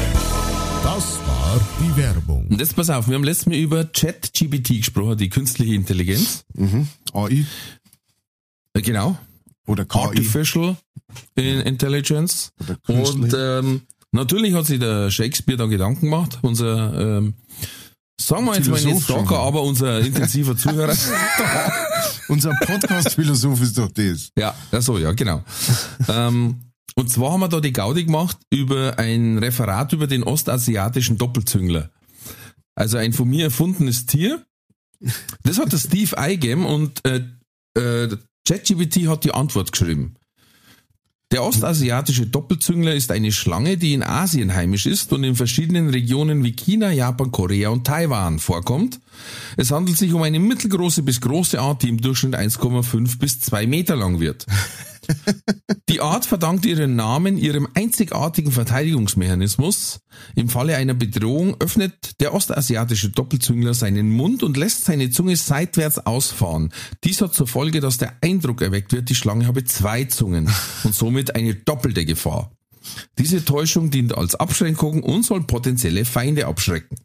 Das war die Werbung. Und jetzt pass auf, wir haben letztes Mal über ChatGPT gesprochen, die künstliche Intelligenz. AI Äh, Genau. oder KI. Artificial in Intelligence. Oder Und ähm, natürlich hat sich der Shakespeare da Gedanken gemacht, unser, ähm, sagen wir jetzt mal nicht. Stalker, aber unser intensiver Zuhörer. Unser Podcast-Philosoph ist doch das. Ja, ja so, ja, genau. ähm, und zwar haben wir da die Gaudi gemacht über ein Referat über den ostasiatischen Doppelzüngler. Also ein von mir erfundenes Tier. Das hat der Steve eingegeben und äh, äh, ChatGPT hat die Antwort geschrieben. Der ostasiatische Doppelzüngler ist eine Schlange, die in Asien heimisch ist und in verschiedenen Regionen wie China, Japan, Korea und Taiwan vorkommt. Es handelt sich um eine mittelgroße bis große Art, die im Durchschnitt 1,5 bis 2 Meter lang wird. Die Art verdankt ihren Namen ihrem einzigartigen Verteidigungsmechanismus. Im Falle einer Bedrohung öffnet der ostasiatische Doppelzüngler seinen Mund und lässt seine Zunge seitwärts ausfahren. Dies hat zur Folge, dass der Eindruck erweckt wird, die Schlange habe zwei Zungen und somit eine doppelte Gefahr. Diese Täuschung dient als Abschränkung und soll potenzielle Feinde abschrecken.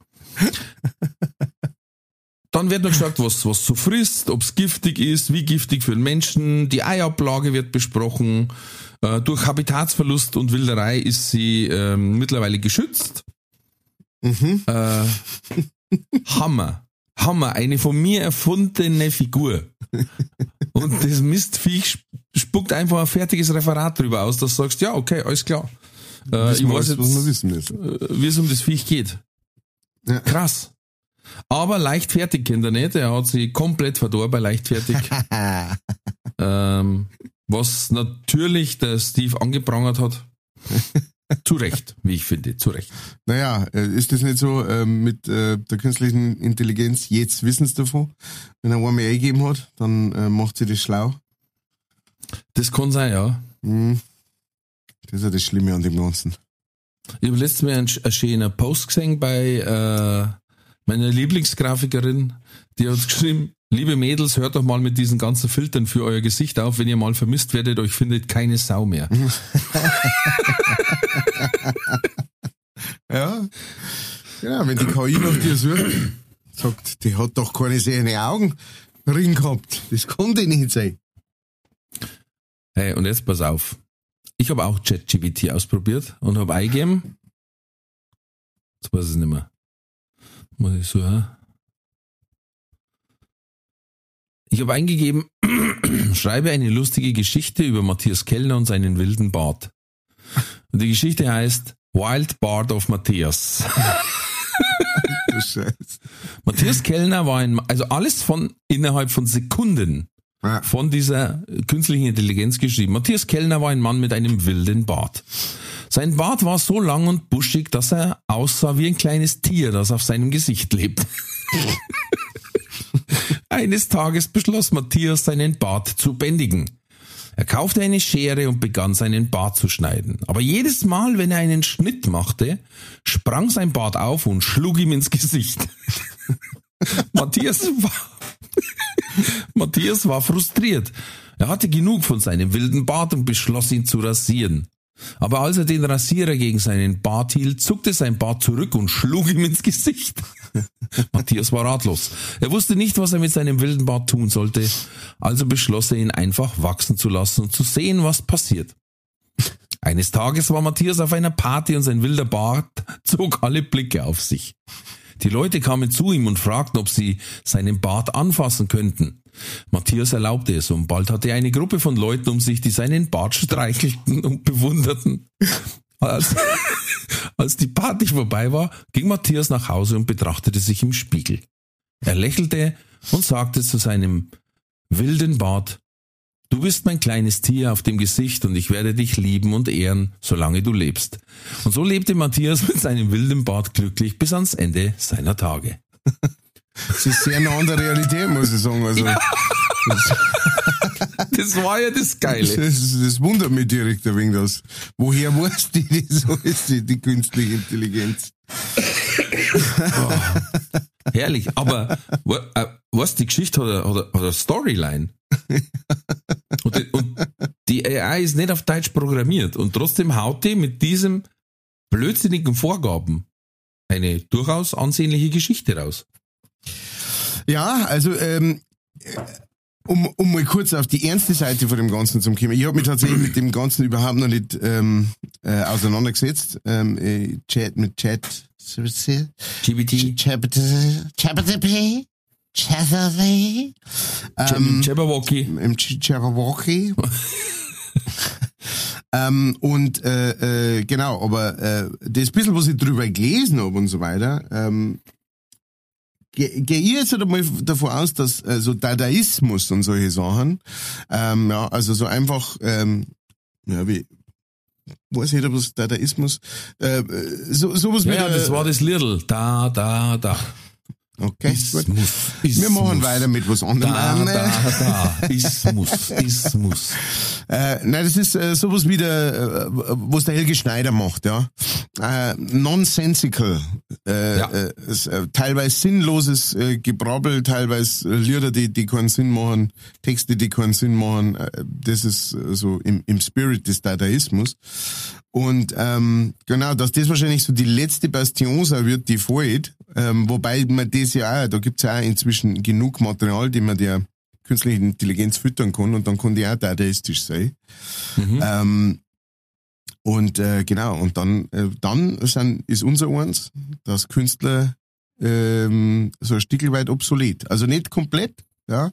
Dann wird noch gesagt, was, was so frisst, ob es giftig ist, wie giftig für den Menschen. Die Eiablage wird besprochen. Äh, durch Habitatsverlust und Wilderei ist sie ähm, mittlerweile geschützt. Mhm. Äh, Hammer. Hammer. Eine von mir erfundene Figur. Und das Mistviech spuckt einfach ein fertiges Referat drüber aus, dass du sagst, ja, okay, alles klar. Äh, ich weiß alles, was wir jetzt, wissen müssen. äh, wie es um das Viech geht. Ja. Krass. Aber leichtfertig kennt er nicht. Er hat sie komplett verdorben bei leichtfertig. ähm, was natürlich der Steve angeprangert hat. zu Recht, wie ich finde, zu Recht. Naja, äh, ist das nicht so ähm, mit äh, der künstlichen Intelligenz, jetzt wissen sie davon. Wenn er einmal eingegeben hat, dann äh, macht sie das schlau. Das kann sein, ja. Mhm. Das ist ja das Schlimme an dem Ganzen. Ich habe letztes Mal einen, einen schönen Post gesehen bei meiner Lieblingsgrafikerin, die hat geschrieben, liebe Mädels, hört doch mal mit diesen ganzen Filtern für euer Gesicht auf, wenn ihr mal vermisst werdet, euch findet keine Sau mehr. Ja. Ja, wenn die KI nach dir sucht, sagt, die hat doch keine sehende Augen drin gehabt. Das konnte nicht sein. Hey, und jetzt pass auf. Ich habe auch ChatGPT ausprobiert und habe eingegeben. Jetzt weiß ich es nicht mehr. Muss ich ja? Ich habe eingegeben, schreibe eine lustige Geschichte über Matthias Kellner und seinen wilden Bart. Und die Geschichte heißt Wild Bart of Matthias. Du Scheiß. Matthias Kellner war ein, also alles von innerhalb von Sekunden von dieser künstlichen Intelligenz geschrieben. Matthias Kellner war ein Mann mit einem wilden Bart. Sein Bart war so lang und buschig, dass er aussah wie ein kleines Tier, das auf seinem Gesicht lebt. Eines Tages beschloss Matthias, seinen Bart zu bändigen. Er kaufte eine Schere und begann seinen Bart zu schneiden. Aber jedes Mal, wenn er einen Schnitt machte, sprang sein Bart auf und schlug ihm ins Gesicht. Matthias war, Matthias war frustriert. Er hatte genug von seinem wilden Bart und beschloss ihn zu rasieren. Aber als er den Rasierer gegen seinen Bart hielt, zuckte sein Bart zurück und schlug ihm ins Gesicht. Matthias war ratlos. Er wusste nicht, was er mit seinem wilden Bart tun sollte, also beschloss er ihn einfach wachsen zu lassen und zu sehen, was passiert. Eines Tages war Matthias auf einer Party und sein wilder Bart zog alle Blicke auf sich. Die Leute kamen zu ihm und fragten, ob sie seinen Bart anfassen könnten. Matthias erlaubte es und bald hatte er eine Gruppe von Leuten um sich, die seinen Bart streichelten und bewunderten. Als, als die Party vorbei war, ging Matthias nach Hause und betrachtete sich im Spiegel. Er lächelte und sagte zu seinem wilden Bart, Du bist mein kleines Tier auf dem Gesicht und ich werde dich lieben und ehren, solange du lebst. Und so lebte Matthias mit seinem wilden Bart glücklich bis ans Ende seiner Tage. Das ist sehr nah an der Realität, muss ich sagen. Also, Das war ja das Geile. das, das wundert mich direkt ein wenig das. Woher weiß die das alles, die, die künstliche Intelligenz? Herrlich. Aber äh, was, die Geschichte hat hat hat eine Storyline. Und die, und die AI ist nicht auf Deutsch programmiert und trotzdem haut die mit diesem blödsinnigen Vorgaben eine durchaus ansehnliche Geschichte raus. Ja, also ähm, um, um mal kurz auf die ernste Seite von dem Ganzen zu kommen. Ich habe mich tatsächlich mit dem Ganzen überhaupt noch nicht ähm, äh, auseinandergesetzt. Ähm, äh, Chat mit Chat. GBT, ChatGPT. ChatGPT. Ähm, Jabberwocky. im Cherokee. ähm, und äh, äh, genau, aber äh, das bisschen, was ich drüber gelesen habe und so weiter, ähm, gehe geh ich jetzt halt einmal davon aus, dass äh, so Dadaismus und solche Sachen, ähm, ja, also so einfach, ähm, ja, wie, weiß nicht, ob das Dadaismus, äh, so, sowas Ja, mit ja, das war das Little. Da, da, da. Okay, Ist, gut. ist, Wir machen weiter mit was anderem. Da, da, da. Ist, muss. Äh, nein, das ist äh, sowas wie der, äh, was der Helge Schneider macht, ja. Äh, nonsensical, äh, Ja. äh, äh, teilweise sinnloses äh, Gebrabbel, teilweise Lieder, die, die keinen Sinn machen, Texte, die keinen Sinn machen. Äh, das ist so im, im Spirit des Dadaismus. Und ähm, genau, dass das wahrscheinlich so die letzte Bastion sein wird, die fehlt. Ähm, wobei man das ja auch, da gibt's ja auch inzwischen genug Material, die man der künstlichen Intelligenz füttern kann und dann kann die auch dadaistisch sein. Mhm. Ähm, und äh, genau, und dann, äh, dann sind, ist unser eins, dass Künstler ähm, so ein Stück weit obsolet. Also nicht komplett, ja,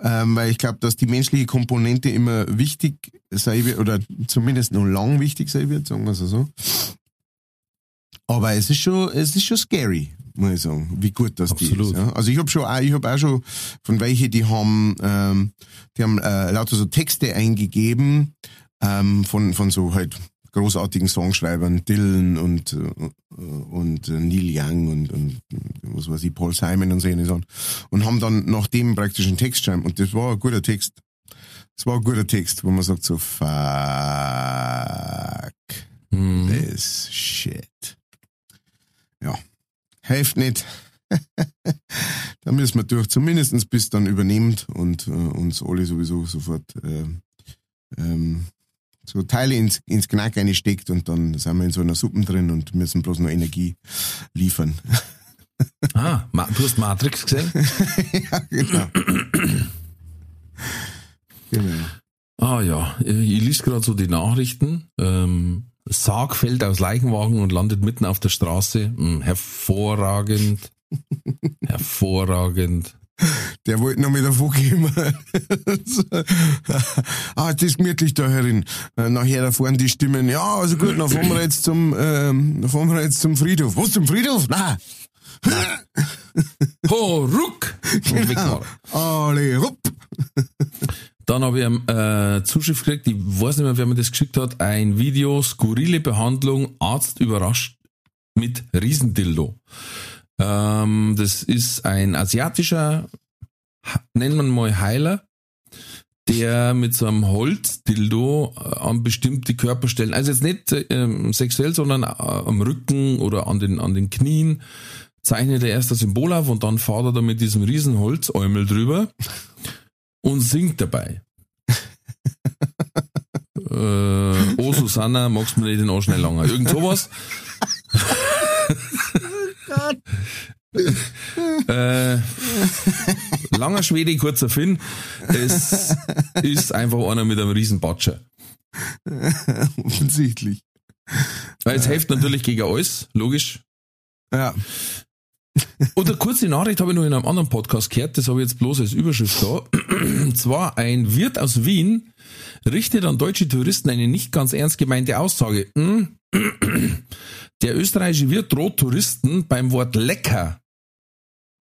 ähm, weil ich glaube, dass die menschliche Komponente immer wichtig sein wird, oder zumindest noch lang wichtig sein wird, sagen wir es so. Aber es ist schon, es ist schon scary, muss ich sagen, wie gut das die Absolut. ist. Ja? Also ich habe schon, auch, ich habe auch schon von welche, die haben, ähm, die haben äh, lauter so Texte eingegeben ähm, von von so halt großartigen Songschreibern, Dylan und äh, und äh, Neil Young und, und was weiß ich, Paul Simon und so Sachen. und haben dann nach dem praktisch einen Text schreiben und das war ein guter Text. Das war ein guter Text, wo man sagt so fuck Mhm. this shit. Ja, hilft nicht. da müssen wir durch, zumindest bis dann übernimmt und äh, uns alle sowieso sofort äh, ähm, so Teile ins, ins Knack steckt und dann sind wir in so einer Suppe drin und müssen bloß noch Energie liefern. Ah, du hast Matrix gesehen? ja, genau. genau. Ah ja, ich, lese gerade so die Nachrichten. Ähm, Sarg fällt aus Leichenwagen und landet mitten auf der Straße. Hm, hervorragend. hervorragend. Der wollte noch mit davon gehen. ah, das ist gemütlich da herin. Nachher da vorne die Stimmen. Ja, also gut, dann fahren wir jetzt zum, ähm, fahren wir jetzt zum Friedhof. Was, zum Friedhof? Nein. Ho, ruck! Er. Alle, hopp. Dann habe ich eine äh, Zuschrift gekriegt, ich weiß nicht mehr, wer mir das geschickt hat, ein Video, skurrile Behandlung, Arzt überrascht mit Riesendildo. Ähm, das ist ein asiatischer, nennen wir ihn mal Heiler, der mit so einem Holzdildo äh, an bestimmte Körperstellen, also jetzt nicht ähm, sexuell, sondern äh, am Rücken oder an den, an den Knien, zeichnet er erst das Symbol auf und dann fährt er da mit diesem riesen Holzäumel drüber und singt dabei. äh, oh Susanna, magst du mir nicht den Arsch schnell langer? Irgend sowas. äh, langer Schwede, kurzer Finn. Es ist einfach einer mit einem riesen Batscher. Offensichtlich. Weil es hilft natürlich gegen alles, logisch. Ja. Und eine kurze Nachricht habe ich noch in einem anderen Podcast gehört, das habe ich jetzt bloß als Überschrift da. Und zwar ein Wirt aus Wien richtet an deutsche Touristen eine nicht ganz ernst gemeinte Aussage. Der österreichische Wirt droht Touristen beim Wort lecker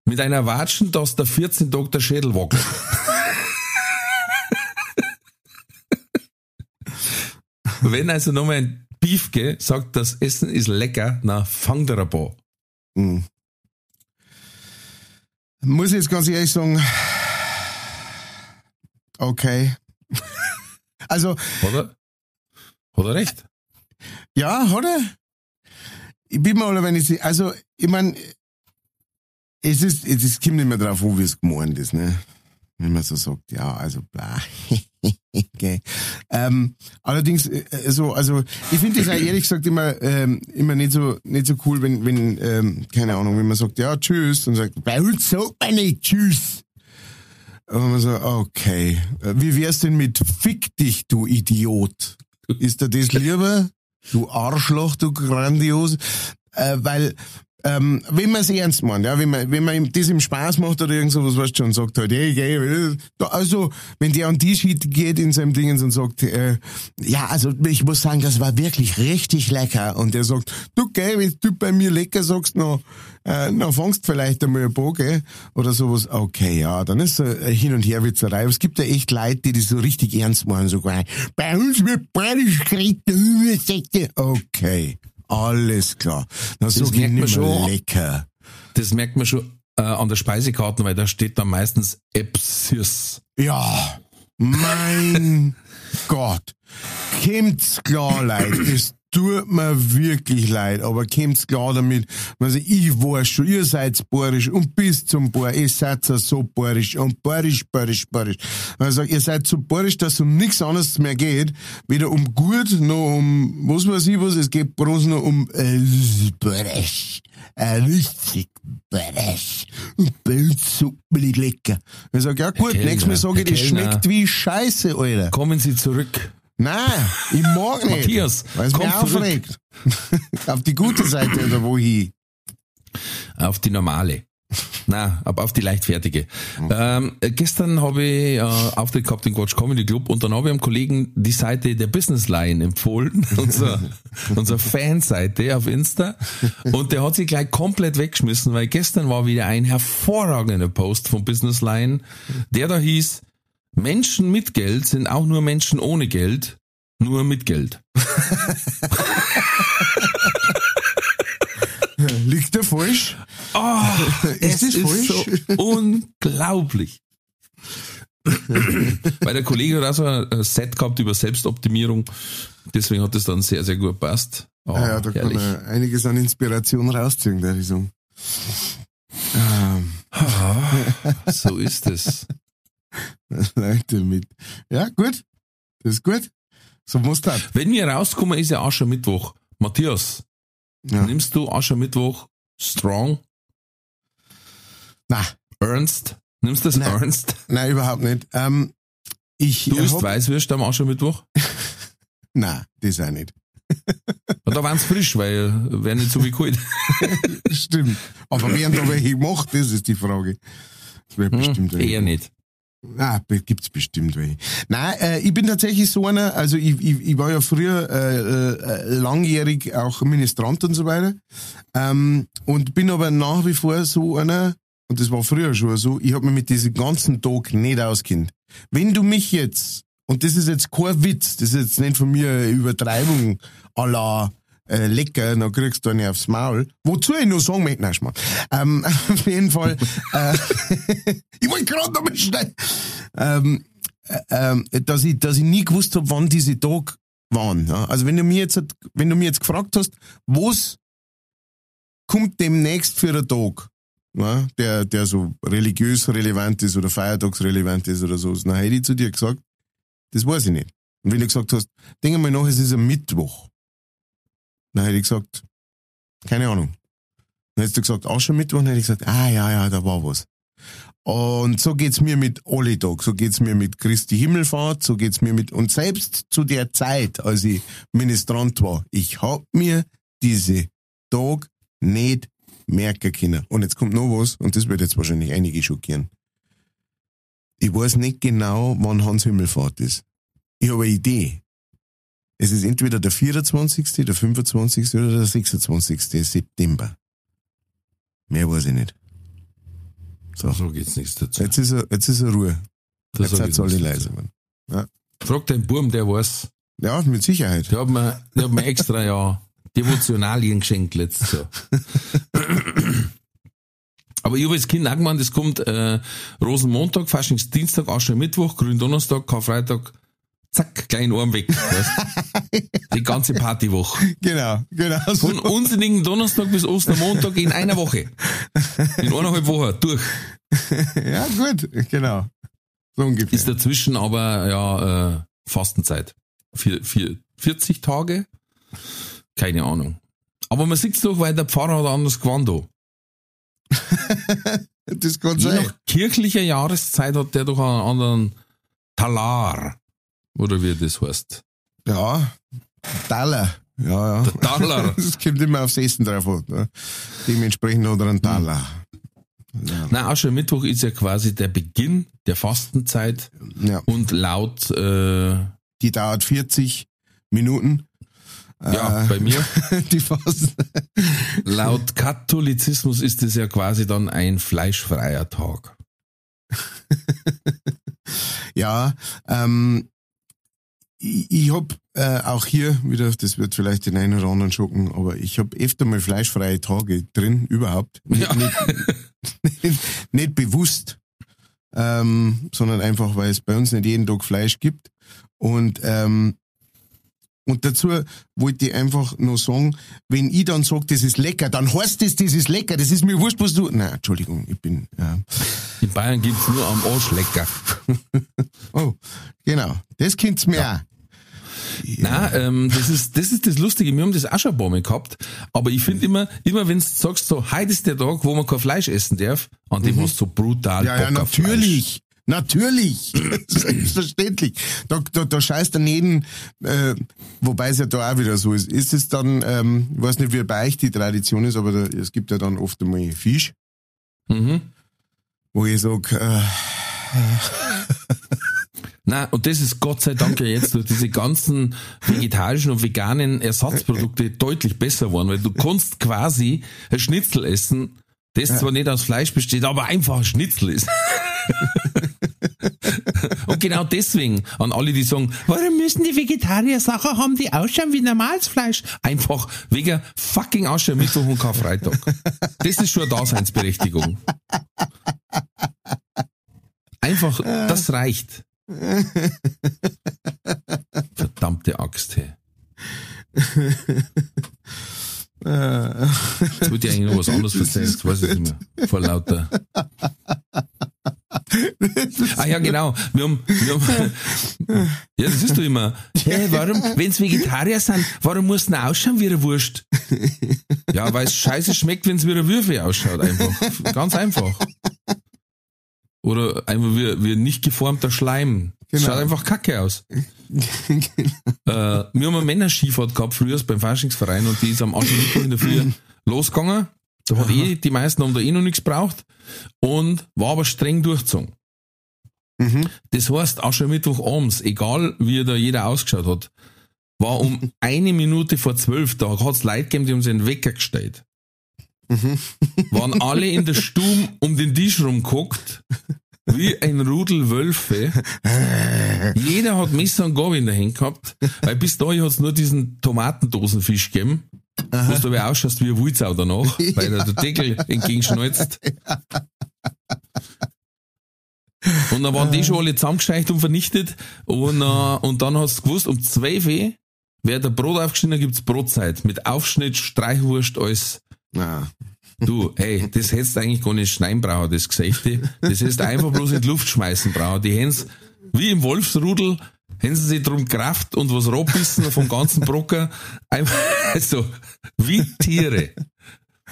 mit einer Watschen, dass der 14 Tag der Schädel wackelt. Wenn also nochmal ein Beefke sagt, das Essen ist lecker, na, fang der ein paar. Hm. Muss ich jetzt ganz ehrlich sagen, okay. Also, Hat er? Hat er recht? ja, hat er. Ich bin mal, wenn ich sie, also, ich mein, es ist, es ist, kommt nicht mehr drauf an, wie es gemeint ist, ne? Wenn man so sagt, ja, also, bla. okay. Ähm, allerdings, äh, so, also, ich finde das auch ehrlich gesagt immer, ähm, immer nicht so, nicht so cool, wenn, wenn, ähm, keine Ahnung, wenn man sagt, ja, tschüss, und sagt, bei uns sagt man nicht tschüss. Und man so, okay, äh, wie wär's denn mit Fick dich, du Idiot? Ist dir das lieber? Du Arschloch, du grandios. Äh, weil, ähm, wenn man es ernst meint, ja, wenn man, wenn man ihm das im Spaß macht oder irgend sowas, weißt du schon, sagt halt, hey, da, also, wenn der an die Schied geht in seinem Dingens und sagt, äh, ja, also, ich muss sagen, das war wirklich richtig lecker. Und der sagt, du, gell, wenn du bei mir lecker sagst, noch, äh, na, fangst vielleicht einmal ein paar, oder sowas. Okay, ja, dann ist so hin und her Witzerei. Aber es gibt ja echt Leute, die das so richtig ernst machen, sogar. Bei uns wird badisch geredet. Okay, alles klar. Dann sag ich merkt man schon. lecker. Das merkt man schon äh, an der Speisekarte, weil da steht dann meistens Epsis. Ja, mein Gott. Kommt's klar, Leute. Tut mir wirklich leid, aber kommt's klar damit. Also ich weiß schon, ihr seid bohrisch und bis zum Bohr, ihr seid so bohrisch und bohrisch, bohrisch, bohrisch. Also ihr seid so bohrisch, dass es um nichts anderes mehr geht, weder um gut, noch um was weiß ich was, es geht bloß nur um äh, bohrisch. Äh, richtig bohrisch. Und bei uns so lecker. Ich sag, ja gut, nächstes Mal sage ich, das schmeckt wie Scheiße, Alter. Kommen Sie zurück. Nein, ich mag nicht. Matthias, weil es komm mich aufregt. Auf die gute Seite oder wohin? Auf die normale. Na, aber auf die leichtfertige. Ähm, äh, gestern habe ich äh, Auftritt gehabt im Quatsch Comedy Club und dann habe ich einem Kollegen die Seite der Business Line empfohlen, unser, unser Fanseite auf Insta. Und der hat sich gleich komplett weggeschmissen, weil gestern war wieder ein hervorragender Post von Business Line, der da hieß, Menschen mit Geld sind auch nur Menschen ohne Geld, nur mit Geld. Liegt der falsch? Oh, Ist es ist so falsch? unglaublich. Weil der Kollege hat auch so ein Set gehabt über Selbstoptimierung. Deswegen hat das dann sehr, sehr gut passt. Oh, Ah ja, da herrlich. kann er einiges an Inspiration rausziehen, der sagen. Ähm, so ist es. Leute mit. Ja, gut. Das ist gut. So muss das. Wenn wir rauskommen, ist ja Aschermittwoch. Matthias, Ja. nimmst du Aschermittwoch strong, Na, ernst? Nimmst du das Nein. ernst? nein, überhaupt nicht. Ähm, ich Du isst Weißwürst am Aschermittwoch? Nein, das auch nicht. Da waren sie frisch, weil wäre nicht so wie kalt. Stimmt. Aber wer da welche gemacht, das ist die Frage. Das wäre bestimmt Hm, eher nicht. Ah, gibt's bestimmt welche. Nein, äh, ich bin tatsächlich so einer, also ich, ich, ich war ja früher äh, äh, langjährig auch Ministrant und so weiter. Ähm, und bin aber nach wie vor so einer, und das war früher schon so, ich habe mich mit diesem ganzen Tag nicht auskennt. Wenn du mich jetzt, und das ist jetzt kein Witz, das ist jetzt nicht von mir Übertreibung la äh, lecker, dann kriegst du eine aufs Maul. Wozu ich nur sagen möchte, nein, ähm, auf jeden Fall, äh, ich wollte gerade noch mal schnell, ähm, äh, ähm, dass ich, dass ich nie gewusst habe, wann diese Tage waren. Ja? Also wenn du mir jetzt, wenn du mir jetzt gefragt hast, was kommt demnächst für ein Tag, ja? der, der so religiös relevant ist oder feiertagsrelevant ist oder so, dann hätte ich zu dir gesagt, das weiß ich nicht. Und wenn du gesagt hast, denk mal nach, es ist ein Mittwoch, dann hätte ich gesagt, keine Ahnung. Dann hättest du gesagt, auch schon Mittwoch, dann hätte ich gesagt, ah ja, ja, da war was. Und so geht's mir mit alle Tag, so geht's mir mit Christi Himmelfahrt, so geht's mir mit, und selbst zu der Zeit, als ich Ministrant war, ich hab mir diese Tag nicht merken können. Und jetzt kommt noch was, und das wird jetzt wahrscheinlich einige schockieren. Ich weiß nicht genau, wann Hans Himmelfahrt ist. Ich habe eine Idee. Es ist entweder der 24., der 25. oder der 26. September. Mehr weiß ich nicht. So, so geht's nichts dazu. Jetzt ist er, jetzt ist er Ruhe. Da Jetzt seid alle leise geworden. Frag den Burm, der weiß. Ja, mit Sicherheit. Der hat mir, der hat mir extra ja Devotionalien geschenkt letztes Jahr. Aber ich habe als Kind auch gemeint, es kommt äh, Rosenmontag, Faschingsdienstag, Aschermittwoch, Gründonnerstag, Karfreitag, zack, klein Arm weg. Weißt? Die ganze Partywoche. Genau, genau. So. Von unsinnigen Donnerstag bis Ostermontag in einer Woche. In eineinhalb Wochen durch. Ja, gut, genau. So ungefähr. Ist dazwischen aber ja äh, Fastenzeit. Vier, vier, 40 Tage? Keine Ahnung. Aber man sieht's doch, weil der Pfarrer hat anders gewandt. da. das kann Je sein. nach kirchlicher Jahreszeit hat der doch einen anderen Talar. Oder wie das heißt. Ja, Taler. Ja, ja. Der Taler. Das kommt immer aufs Essen drauf an. Ne? Dementsprechend hat er einen Taler. Ja. Nein, Aschermittwoch ist ja quasi der Beginn der Fastenzeit ja. und laut, äh, Die dauert 40 Minuten. ja, Äh, bei mir, Die Fasten. laut Katholizismus ist es ja quasi dann ein fleischfreier Tag. Ja, ähm, ich, ich hab äh, auch hier wieder, das wird vielleicht den einen oder anderen schocken, aber ich hab öfter mal fleischfreie Tage drin, überhaupt. Nicht, Ja. nicht, nicht bewusst, ähm, sondern einfach, weil es bei uns nicht jeden Tag Fleisch gibt. Und ähm, und dazu wollte ich einfach nur sagen, wenn ich dann sage, das ist lecker, dann heißt das, das ist lecker. Das ist mir wurscht, was du. Nein, Entschuldigung, ich bin. Ja. In Bayern gibt's nur am Arsch lecker. oh, genau. Das kennt's mir ja. auch. Ja. Nein, ähm, das ist, das ist das Lustige. Wir haben das auch schon ein gehabt. Aber ich finde immer, immer wenn du sagst so, heute ist der Tag, wo man kein Fleisch essen darf, an dem mhm. hast du so brutal ja, Bock ja, natürlich. Natürlich, selbstverständlich. Da, da, da scheißt daneben, äh, wobei es ja da auch wieder so ist. Ist es dann, ähm, ich weiß nicht, wie bei euch die Tradition ist, aber da, es gibt ja dann oft einmal Fisch, mhm. wo ich sag, äh, Nein, und das ist Gott sei Dank ja jetzt durch diese ganzen vegetarischen und veganen Ersatzprodukte deutlich besser geworden, weil du kannst quasi ein Schnitzel essen, das zwar nicht aus Fleisch besteht, aber einfach ein Schnitzel ist. und genau deswegen an alle, die sagen, warum müssen die Vegetarier Sachen haben, die ausschauen wie normales Fleisch? Einfach wegen fucking Aschermittwoch und Karfreitag. Das ist schon eine Daseinsberechtigung. Einfach, das reicht. Verdammte Axt, hey. Jetzt wollte ich eigentlich noch was anderes jetzt weiß ich nicht mehr. Vor lauter. ah ja, genau. Wir haben, wir haben, ja, das ist doch immer. Hey, warum, wenn's Vegetarier sind, warum muss denn ausschauen wie eine Wurst? Ja, weil es scheiße schmeckt, wenn's wie eine Würfel ausschaut, einfach. Ganz einfach. Oder einfach wie, wie nicht geformter Schleim. Genau. Schaut einfach kacke aus. genau. äh, wir haben eine Männerskifahrt gehabt früher beim Faschingsverein und die ist am Aschermittwoch in der Früh losgegangen. Da hat eh, die meisten haben da eh noch nichts braucht und war aber streng durchgezogen. Mhm. Das heißt, Aschermittwoch abends, egal wie da jeder ausgeschaut hat, war um eine Minute vor zwölf, da hat es Leute gegeben, die haben sich einen Wecker gestellt. Mhm. Waren alle in der Stube um den Tisch rumgeguckt, wie ein Rudel Wölfe. Jeder hat Messer und Gabel in der Hand gehabt, weil bis dahin hat es nur diesen Tomatendosenfisch gegeben. Aha. Wo du aber ausschaust wie ein Wulzau danach, weil der, der Deckel entgegenschnalzt. Und dann waren die schon alle zusammengescheicht und vernichtet. Und, äh, und dann hast du gewusst, um 12 Uhr wird der Brot aufgeschnitten, gibt's Brotzeit. Mit Aufschnitt, Streichwurst, alles. Ja. Du, hey, das hättest du eigentlich gar nicht schneiden brauchen, das Gesichte. Das hättest du einfach bloß in die Luft schmeißen brauchen. Die hätten's, wie im Wolfsrudel, hätten sie sich drum Kraft und was robbissen vom ganzen Brocker. Einfach, also, wie Tiere.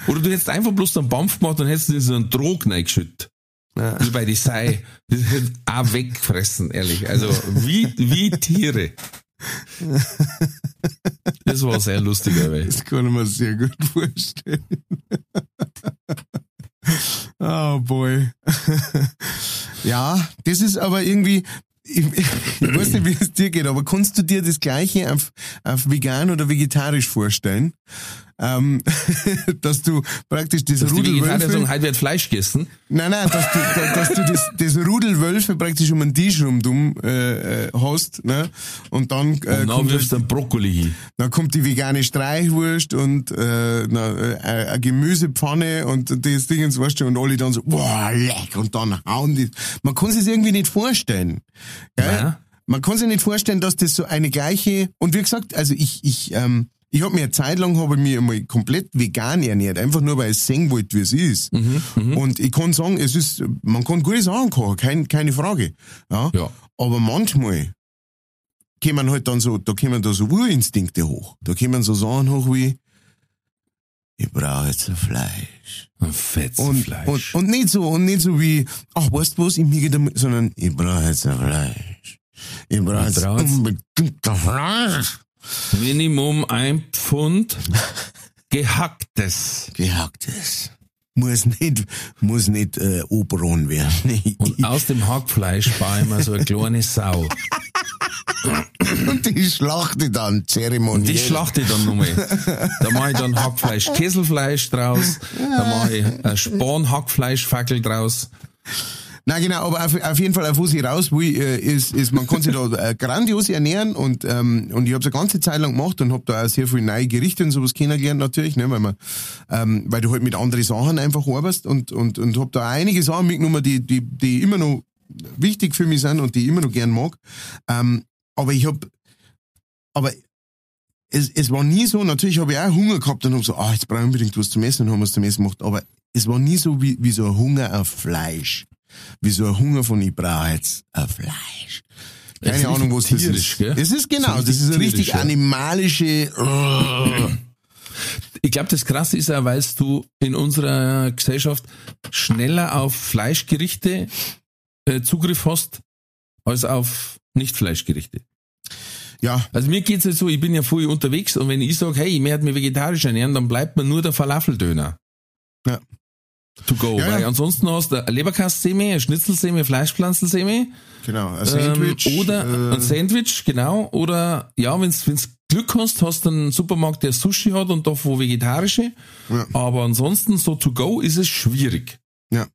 Oder du hättest einfach bloß einen Bampf gemacht und hättest in so einen Trog reingeschüttet. Ja. Wie bei die Sei. Das hätte auch weggefressen, ehrlich. Also, wie, wie Tiere. Das war sehr lustig, aber. Das kann ich mir sehr gut vorstellen. Oh boy. Ja, das ist aber irgendwie, ich, ich, weiß nicht, wie es dir geht, aber kannst du dir das Gleiche auf, auf vegan oder vegetarisch vorstellen? Ähm, dass du praktisch das dass Rudel die Wölfe... sagen, heute wird Fleisch gegessen? Nein, nein, dass du, dass du das, das Rudel Wölfe praktisch um den Tisch rum dumm, äh, äh, hast, ne? Und dann... Äh, und dann wirfst du dann Brokkoli hin. Dann kommt die vegane Streichwurst und äh, na, äh, eine Gemüsepfanne und das Ding weißt du, und alle dann so, boah, leck, und dann hauen die... Man kann sich irgendwie nicht vorstellen. Gell? Ja. Man kann sich nicht vorstellen, dass das so eine gleiche... Und wie gesagt, also ich, ich, ähm, ich habe mir eine Zeit lang habe ich mich einmal komplett vegan ernährt, einfach nur weil ich sehen wollte, wie es ist. Mhm, mhm, und ich kann sagen, es ist, man kann gute Sachen kochen, kein, keine Frage. Ja? ja. Aber manchmal kommen halt dann so, da kommen da so Urinstinkte hoch. Da kommen so Sachen hoch wie, ich brauche jetzt ein Fleisch. Ein fettes und, Fleisch. Und, und nicht so, und nicht so wie, ach, weißt du was, ich mir damit, sondern ich brauche jetzt ein Fleisch. Ich brauche jetzt unbedingt ein Fleisch. Minimum ein Pfund gehacktes. Gehacktes. Muss nicht, muss nicht äh, Oberon werden. Und aus dem Hackfleisch baue ich mir so eine kleine Sau. Und die schlachte dann zeremoniell. Die schlachte ich dann nochmal. Da mache ich dann Hackfleisch, Kesselfleisch draus. Da mache ich Span-Hackfleischfackel draus. Na genau, aber auf, auf jeden Fall, auf was ich raus will, äh, ist, ist man kann sich da äh, grandios ernähren und, ähm, und ich habe es eine ganze Zeit lang gemacht und habe da auch sehr viele neue Gerichte und sowas kennengelernt natürlich, ne, weil man, ähm, weil du halt mit anderen Sachen einfach arbeitest und, und, und habe da einige Sachen mitgenommen, die, die, die immer noch wichtig für mich sind und die ich immer noch gern mag. Ähm, aber ich habe, aber es, es war nie so, natürlich habe ich auch Hunger gehabt und habe so, ah, jetzt brauche ich unbedingt was zum Essen und haben es zum Essen gemacht, aber es war nie so wie, wie so ein Hunger auf Fleisch. Wie so ein Hunger von, ich brauche jetzt ein Fleisch. Keine Ahnung, was richtig das tierisch, ist. gell? Das ist genau, So das ist eine richtig tierisch, ja. animalische, Ich glaube, das Krasse ist ja, weil du in unserer Gesellschaft schneller auf Fleischgerichte äh, Zugriff hast, als auf Nicht-Fleischgerichte. ja, Also mir geht's jetzt so, ich bin ja viel unterwegs und wenn ich sage, hey, ich möchte mich vegetarisch ernähren, dann bleibt mir nur der Falafeldöner. Ja. To go. Ja, weil ja. ansonsten hast du eine Leberkastsemi, Schnitzelsemi, Fleischpflanzelsemi. genau, ein Sandwich. Ähm, oder äh, ein Sandwich, genau. Oder ja, wenn's wenn's Glück hast, hast du einen Supermarkt, der Sushi hat und da wo vegetarische. Ja. Aber ansonsten so to go ist es schwierig. ja,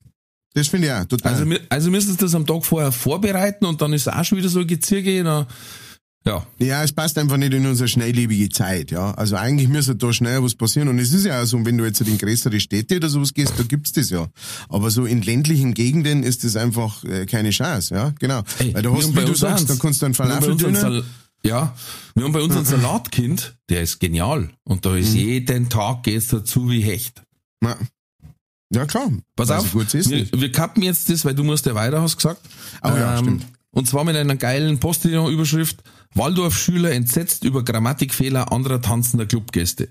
das finde ich auch total. Also, also müsstest du das am Tag vorher vorbereiten und dann ist es auch schon wieder so ein Gezirge. Na, ja. Ja, es passt einfach nicht in unsere schnelllebige Zeit, ja. Also eigentlich müsste da schnell was passieren. Und es ist ja auch so, wenn du jetzt in größere Städte oder sowas gehst, da gibt's das ja. Aber so in ländlichen Gegenden ist das einfach äh, keine Chance, ja, genau. Ey, Weil du wir hast, wie du sagst, da kannst du einen Falafeldöner. Sal- Ja, wir haben bei uns einen Salatkind, der ist genial. Und da Mhm. ist jeden Tag geht's dazu wie Hecht. Ja. ja, klar. Pass Also auf, gut ist wir, wir kappen jetzt das, weil du musst ja weiter, hast gesagt. Oh ja, stimmt. Und zwar mit einer geilen Postillon-Überschrift. Waldorf-Schüler entsetzt über Grammatikfehler anderer tanzender Clubgäste.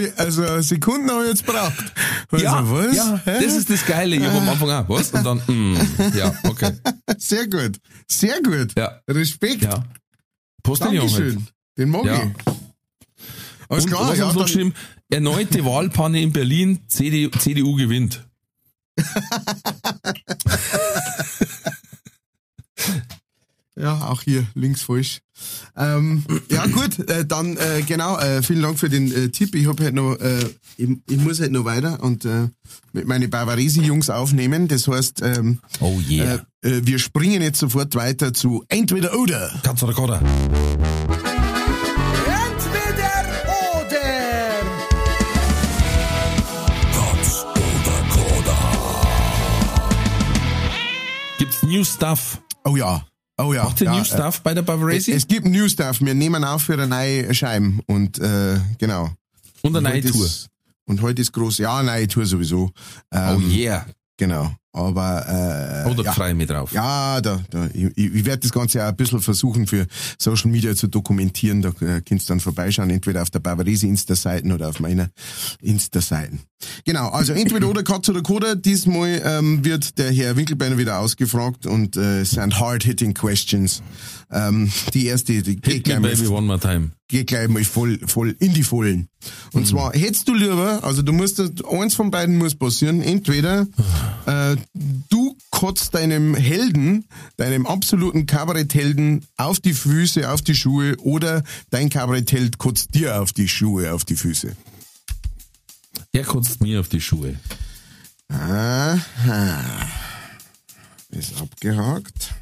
Ich, also Sekunden habe ich jetzt braucht. Also, was? ja das ist das Geile. Ich hab am Anfang auch, was? Und dann, mm, ja, okay. Sehr gut. Sehr gut. Ja, Respekt. ja. Postillon Dankeschön. halt. Den mag Ja. ich. Alles Und klar, was ja, geschrieben? Erneute Wahlpanne in Berlin, CDU, CDU gewinnt. Ja, auch hier links falsch. Ähm, ja gut, äh, dann äh, genau, äh, vielen Dank für den äh, Tipp. Ich habe halt noch, äh, ich, ich muss halt noch weiter und äh, mit meine Bavaresi-Jungs aufnehmen. Das heißt, ähm, Oh yeah. äh, äh, wir springen jetzt sofort weiter zu Entweder oder. Katz oder Koda? Entweder oder. Gibt's New Stuff? Oh ja, oh ja. Macht ihr ja, New äh, Stuff bei der Bavaresi? Es gibt New Stuff. Wir nehmen auf für eine neue Scheiben und äh, genau. Und eine neue Heute Tour. Ist, und heute ist groß. Ja, neue Tour sowieso. Oh Ähm, yeah. Genau. Aber äh, Oder ja. freue ich mich drauf. Ja, da, da, ich, ich werde das Ganze auch ein bisschen versuchen für Social Media zu dokumentieren. Da äh, kannst du dann vorbeischauen, entweder auf der Bavarese Insta-Seiten oder auf meiner Insta-Seiten. Genau, also entweder oder Katz oder Koda. Diesmal ähm, wird der Herr Winkelbeiner wieder ausgefragt und äh, es sind hard-hitting questions. Ähm, die erste, die geht gleich mal- baby one more time. geh gleich mal voll, voll in die Vollen. Und zwar hättest du lieber, also du musst, eins von beiden muss passieren, entweder äh, du kotzt deinem Helden, deinem absoluten Kabaretthelden auf die Füße, auf die Schuhe oder dein Kabarettheld kotzt dir auf die Schuhe, auf die Füße. Er kotzt mir auf die Schuhe. Aha. Ist abgehakt.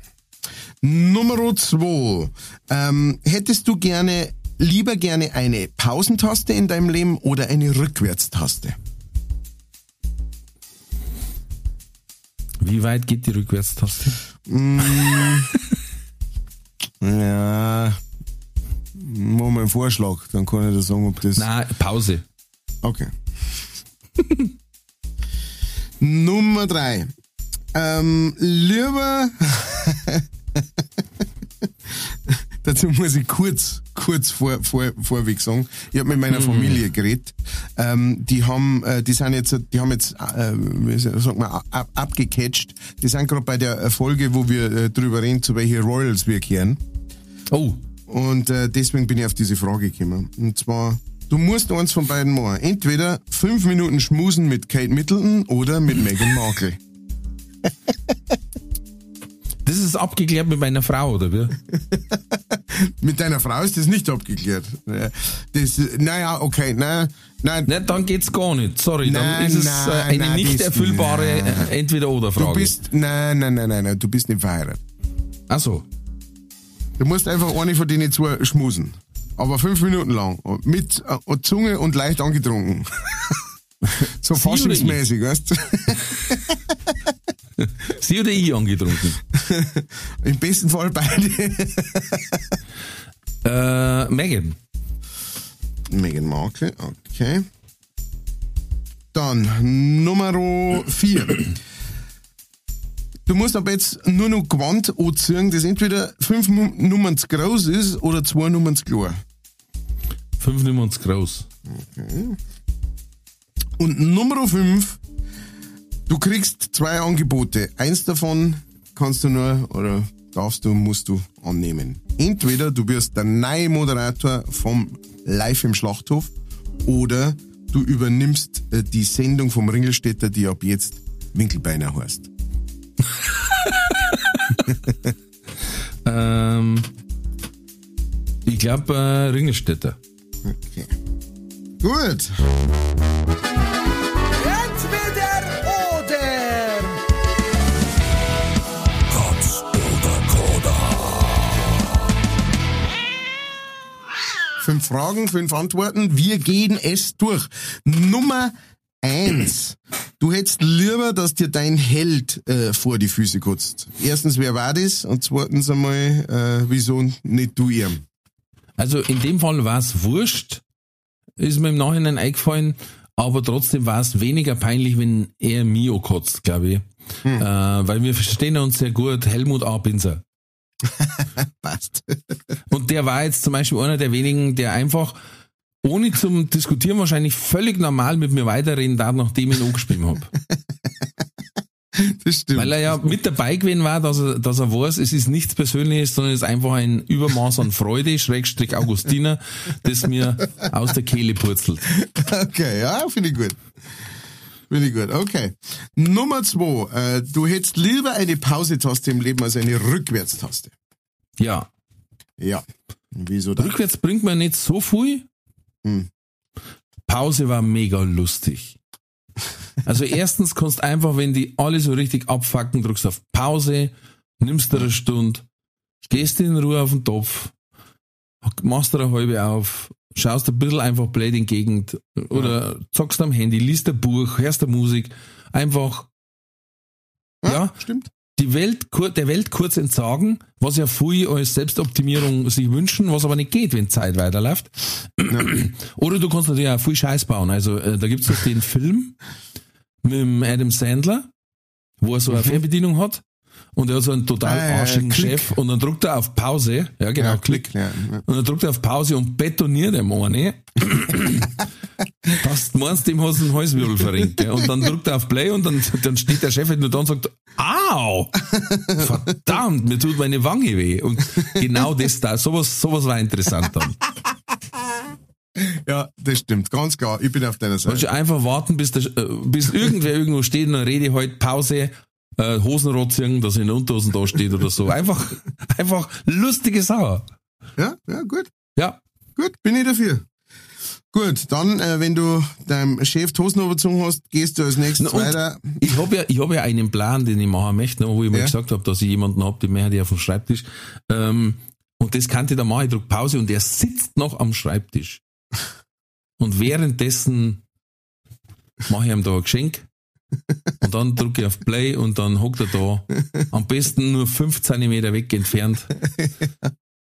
Nummer zwei. Ähm, hättest du gerne, lieber gerne eine Pausentaste in deinem Leben oder eine Rückwärtstaste? Wie weit geht die Rückwärtstaste? Ja. Mach mal einen Vorschlag, dann kann ich dir sagen, ob das. Na, Pause. Okay. Nummer drei. Ähm, lieber. Dazu muss ich kurz, kurz vor, vor, vorweg sagen. Ich habe mit meiner Familie geredet. Ähm, die haben, äh, die sind jetzt, die haben jetzt, äh, wie sagt man, ab, abgecatcht. Die sind gerade bei der Folge, wo wir äh, drüber reden, zu welchen Royals wir kehren. Oh, Und äh, deswegen bin ich auf diese Frage gekommen. Und zwar, du musst eins von beiden machen. Entweder fünf Minuten schmusen mit Kate Middleton oder mit Meghan Markle. das ist abgeklärt mit meiner Frau, oder wie? Mit deiner Frau ist das nicht abgeklärt. Das, naja, okay, nein, nein. Nein, dann geht's gar nicht. Sorry, dann Nein, ist es äh, nein, eine nein, nicht das- erfüllbare äh, Entweder-Oder-Frage. Du bist, nein, nein, nein, nein, nein, du bist nicht verheiratet. Ach so. Du musst einfach eine von denen zwei schmusen. Aber fünf Minuten lang. Mit äh, Zunge und leicht angetrunken. so faschingsmäßig, weißt du? Sie oder ich angetrunken? Im besten Fall beide. Äh, Megan. Meghan Markle, okay. Dann Nummer 4. Du musst aber jetzt nur noch Gewand anziehen, das entweder fünf Nummern zu groß ist oder zwei Nummern zu klein. Fünf Nummern zu groß. Und Nummer 5, du kriegst zwei Angebote. Eins davon kannst du nur oder darfst du, musst du annehmen. Entweder du wirst der neue Moderator vom Live im Schlachthof oder du übernimmst äh, die Sendung vom Ringelstädter, die ab jetzt Winkelbeiner heißt. Ähm, ich glaube, äh, Ringelstädter. Okay. Gut. Entweder oder. Fünf Fragen, fünf Antworten. Wir gehen es durch. Nummer eins. Du hättest lieber, dass dir dein Held äh, vor die Füße kotzt. Erstens, wer war das? Und zweitens einmal, äh, wieso nicht du ihm? Also in dem Fall war es wurscht, ist mir im Nachhinein eingefallen, aber trotzdem war es weniger peinlich, wenn er Mio kotzt, glaube ich. Äh, weil wir verstehen uns sehr gut, Helmut A. Binzer. Passt. Und der war jetzt zum Beispiel einer der wenigen, der einfach ohne zum Diskutieren wahrscheinlich völlig normal mit mir weiterreden darf, nachdem ich ihn angeschrieben habe. Das stimmt. Weil er ja mit dabei gewesen war, dass er, dass er weiß, es ist nichts Persönliches, sondern es ist einfach ein Übermaß an Freude, Schrägstrich Augustiner, das mir aus der Kehle purzelt. Okay, ja, finde ich gut. Finde ich gut, okay. Nummer zwei. Äh, du hättest lieber eine Pause-Taste im Leben als eine Rückwärtstaste. Ja. Ja. Wieso das? Rückwärts bringt man nicht so viel. Hm. Pause war mega lustig. Also erstens kannst einfach, wenn die alle so richtig abfacken, drückst auf Pause, nimmst dir eine Stunde, gehst in Ruhe auf den Topf, machst dir eine halbe auf, schaust ein bisschen einfach blöd in die Gegend oder zockst am Handy, liest ein Buch, hörst der Musik, einfach ja, Stimmt. Die Welt, der Welt kurz entsagen, was ja viele als Selbstoptimierung sich wünschen, was aber nicht geht, wenn Zeit weiterläuft. Oder du kannst natürlich auch viel Scheiß bauen. Also äh, da gibt's doch den Film mit dem Adam Sandler, wo er so eine Fernbedienung hat und er hat so einen total. Ah, ja, arschigen Klick. Chef und dann drückt er auf Pause. Ja, genau, Ja, Klick. Ja, ja. Und dann drückt er auf Pause und betoniert ihm eine. dass du meinst, dem hast du einen Halswirbel verrenkt. gell? Und dann drückt er auf Play und dann, dann steht der Chef halt nur da und sagt, au! Verdammt, mir tut meine Wange weh. Und genau das da, sowas, sowas war interessant dann. ja, das stimmt. Ganz klar. Ich bin auf deiner Seite. du einfach warten, bis, der, äh, bis irgendwer irgendwo steht und dann rede ich halt Pause, äh, Hosenrot ziehen, dass er in Unterhosen da steht oder so. Einfach, einfach lustige Sache. Ja, ja, gut. Ja. Gut, bin ich dafür. Gut, dann, äh, wenn du deinem Chef die Hosen überzogen hast, gehst du als nächstes Na, weiter. Ich habe ja, ich hab ja einen Plan, den ich machen möchte, ne, wo ich mal Ja. gesagt habe, dass ich jemanden hab, den möchte ich auf dem Schreibtisch. Ähm, und das kann ich dann machen, ich drück Pause und er sitzt noch am Schreibtisch. Und währenddessen mache ich ihm da ein Geschenk und dann drücke ich auf Play und dann hockt er da. Am besten nur fünf Zentimeter weg entfernt.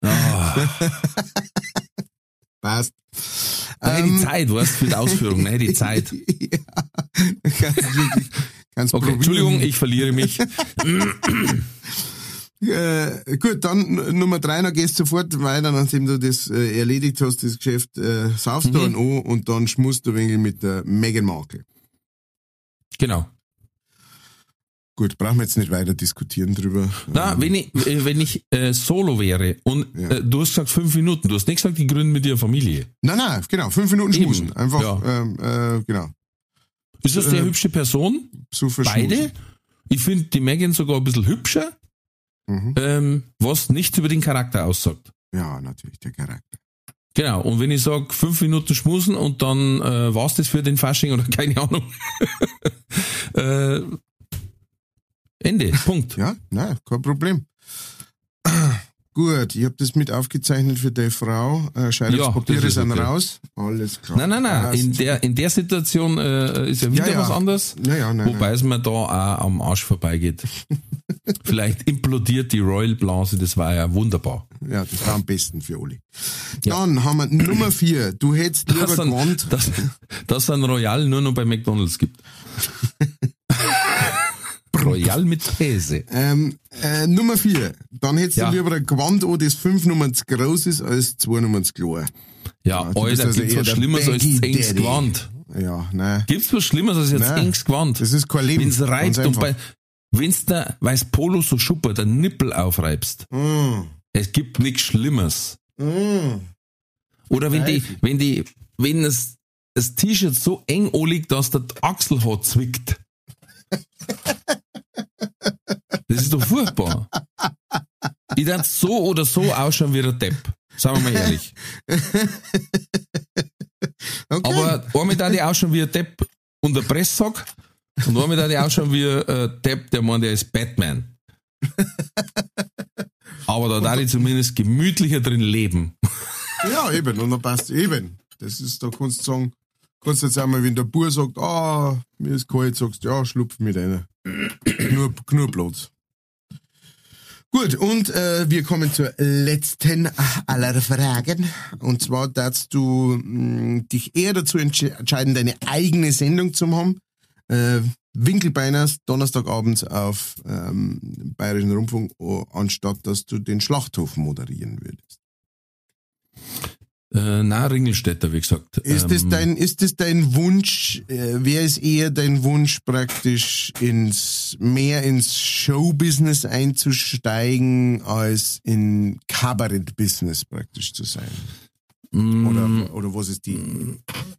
Ah, Passt. nein, Ähm, die Zeit, weißt du, für die Ausführung, nein, die Zeit. ja. Kannst wirklich, kannst Okay. Entschuldigung, ich verliere mich. Äh, gut, dann Nummer drei, dann gehst du sofort weiter, nachdem du das äh, erledigt hast, das Geschäft, äh, saufst du Mhm. einen an und dann schmusst du ein wenig mit der Meghan Markle. Genau. Gut, brauchen wir jetzt nicht weiter diskutieren drüber. Na, wenn ich, äh, wenn ich äh, solo wäre und Ja. äh, du hast gesagt fünf Minuten, du hast nicht gesagt, die gründen mit ihrer Familie. Nein, nein, genau, fünf Minuten Eben, schmusen. Einfach, ja. ähm, äh, genau. Ist das eine Äh, hübsche Person? Beide? Ich finde die Megan sogar ein bisschen hübscher, Mhm. ähm, was nichts über den Charakter aussagt. Ja, natürlich, der Charakter. Genau, und wenn ich sage fünf Minuten schmusen und dann äh, war's das für den Fasching oder keine Ahnung. äh, Ende, Punkt. Ja, nein, kein Problem. Gut, ich habe das mit aufgezeichnet für deine Frau. Äh, Scheidungspapiere Ja, sind okay. raus. Alles klar. Nein, nein, nein, in der, in der Situation äh, ist ja wieder Ja, ja. was anderes. Ja, ja, nein, Wobei es mir da auch am Arsch vorbeigeht. Vielleicht implodiert die Royal Blase, das war ja wunderbar. Ja, das war am besten für Oli. Dann haben wir Nummer vier. Du hättest lieber gewandt. dass, dass ein Royal nur noch bei McDonalds gibt. Royal mit Käse. Ähm, äh, Nummer vier. Dann hättest Ja. du lieber ein Gewand an, das fünf Nummern zu groß ist, als zwei Nummern zu klein. Ja, bist Alter, also gibt's was Schlimmeres als enges. Gewand? Ja, nein. Gibt's was Schlimmeres als jetzt Nein. enges Gewand? Das ist kein Leben. Wenn's reibt und bei, wenn's der, weil's Polo so schuppert, der Nippel aufreibst. Mm. Es gibt nichts Schlimmes. Mm. Oder wenn die, Teufel. wenn die, wenn das, das T-Shirt so eng anliegt, dass der Achselhaar zwickt. Das ist doch furchtbar. Ich darf so oder so ausschauen wie der Depp. Sagen wir mal ehrlich. Okay. Aber einmal da die ausschauen wie ein Depp und der Presssack und einmal da die ausschauen wie ein äh, Depp, der meint, der ist Batman. Aber da darf ich zumindest gemütlicher drin leben. Ja, eben, und dann passt eben. Das ist, da kannst du sagen, kannst jetzt einmal, wenn der Bur sagt, ah, mir ist kalt, sagst du, ja, schlupf mit einer. nur, nur Platz. Gut, und äh, wir kommen zur letzten aller Fragen. Und zwar darfst du mh, dich eher dazu entsche- entscheiden, deine eigene Sendung zu haben. Äh, Winkelbeiners, Donnerstagabends auf ähm, Bayerischen Rundfunk, oh, anstatt dass du den Schlachthof moderieren würdest. Äh, na, Ringelstädter, wie gesagt. Ist das Ähm, dein, ist das dein Wunsch, äh, wer ist eher dein Wunsch praktisch ins, mehr ins Showbusiness einzusteigen, als in Kabarett-Business praktisch zu sein? mm, Oder, oder was ist die,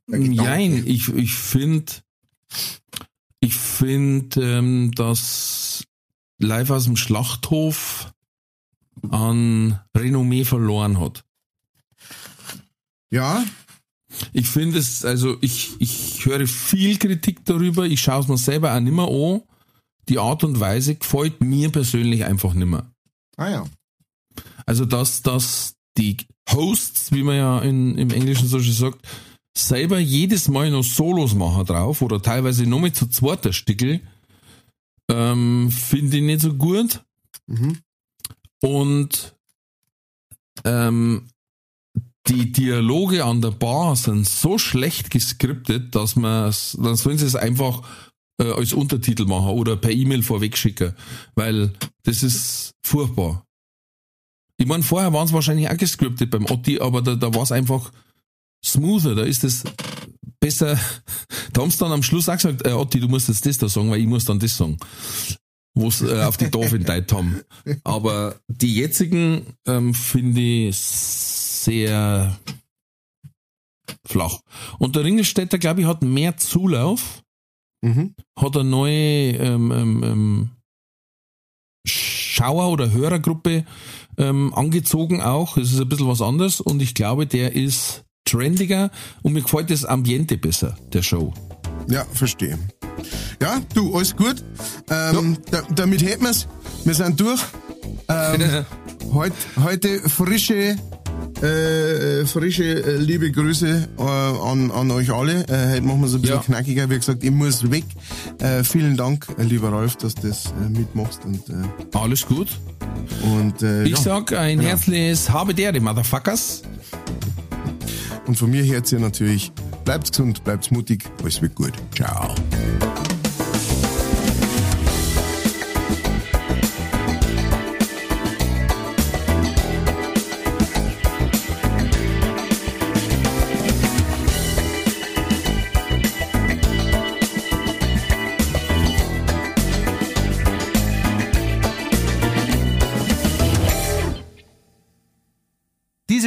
Gedanke? Nein, ich, ich finde, ich finde, ähm, dass live aus dem Schlachthof an Renommee verloren hat. Ja, Ich finde es, also ich, ich höre viel Kritik darüber, ich schaue es mir selber auch nimmer an. Die Art und Weise gefällt mir persönlich einfach nimmer. ah ja. Also dass, dass die Hosts, wie man ja in, im Englischen so schön sagt, selber jedes Mal noch Solos machen drauf oder teilweise nur mit zu zweiter Stickel, ähm, finde ich nicht so gut. Mhm. Und ähm, die Dialoge an der Bar sind so schlecht geskriptet, dass man dann sollen sie es einfach äh, als Untertitel machen oder per E-Mail vorweg schicken, weil das ist furchtbar. Ich meine, vorher waren es wahrscheinlich auch gescriptet beim Otti, aber da, da war es einfach smoother, da ist es besser. Da haben sie dann am Schluss auch gesagt, äh, Otti, du musst jetzt das da sagen, weil ich muss dann das sagen. Wo es äh, auf die Tafel entdeiht haben. Aber die jetzigen ähm, finde ich sehr flach. Und der Ringelstädter, glaube ich, hat mehr Zulauf, Mhm. hat eine neue ähm, ähm, ähm, Schauer- oder Hörergruppe ähm, angezogen auch. Es ist ein bisschen was anderes und ich glaube, der ist trendiger und mir gefällt das Ambiente besser, der Show. Ja, verstehe. Ja, du, alles gut. Ähm, da, damit hätten wir's. Wir sind durch. Ähm, heut, heute frische, äh, frische äh, liebe Grüße äh, an, an euch alle. Äh, heute machen wir es ein bisschen Ja. knackiger. Wie gesagt, ich muss weg. Äh, vielen Dank, äh, lieber Ralf, dass du das äh, mitmachst. Und, äh, Alles gut. und, äh, Ich ja. sag ein herzliches Habe der, die Motherfuckers. und von mir her hier natürlich, bleibt gesund, bleibt mutig, alles wird gut. Ciao.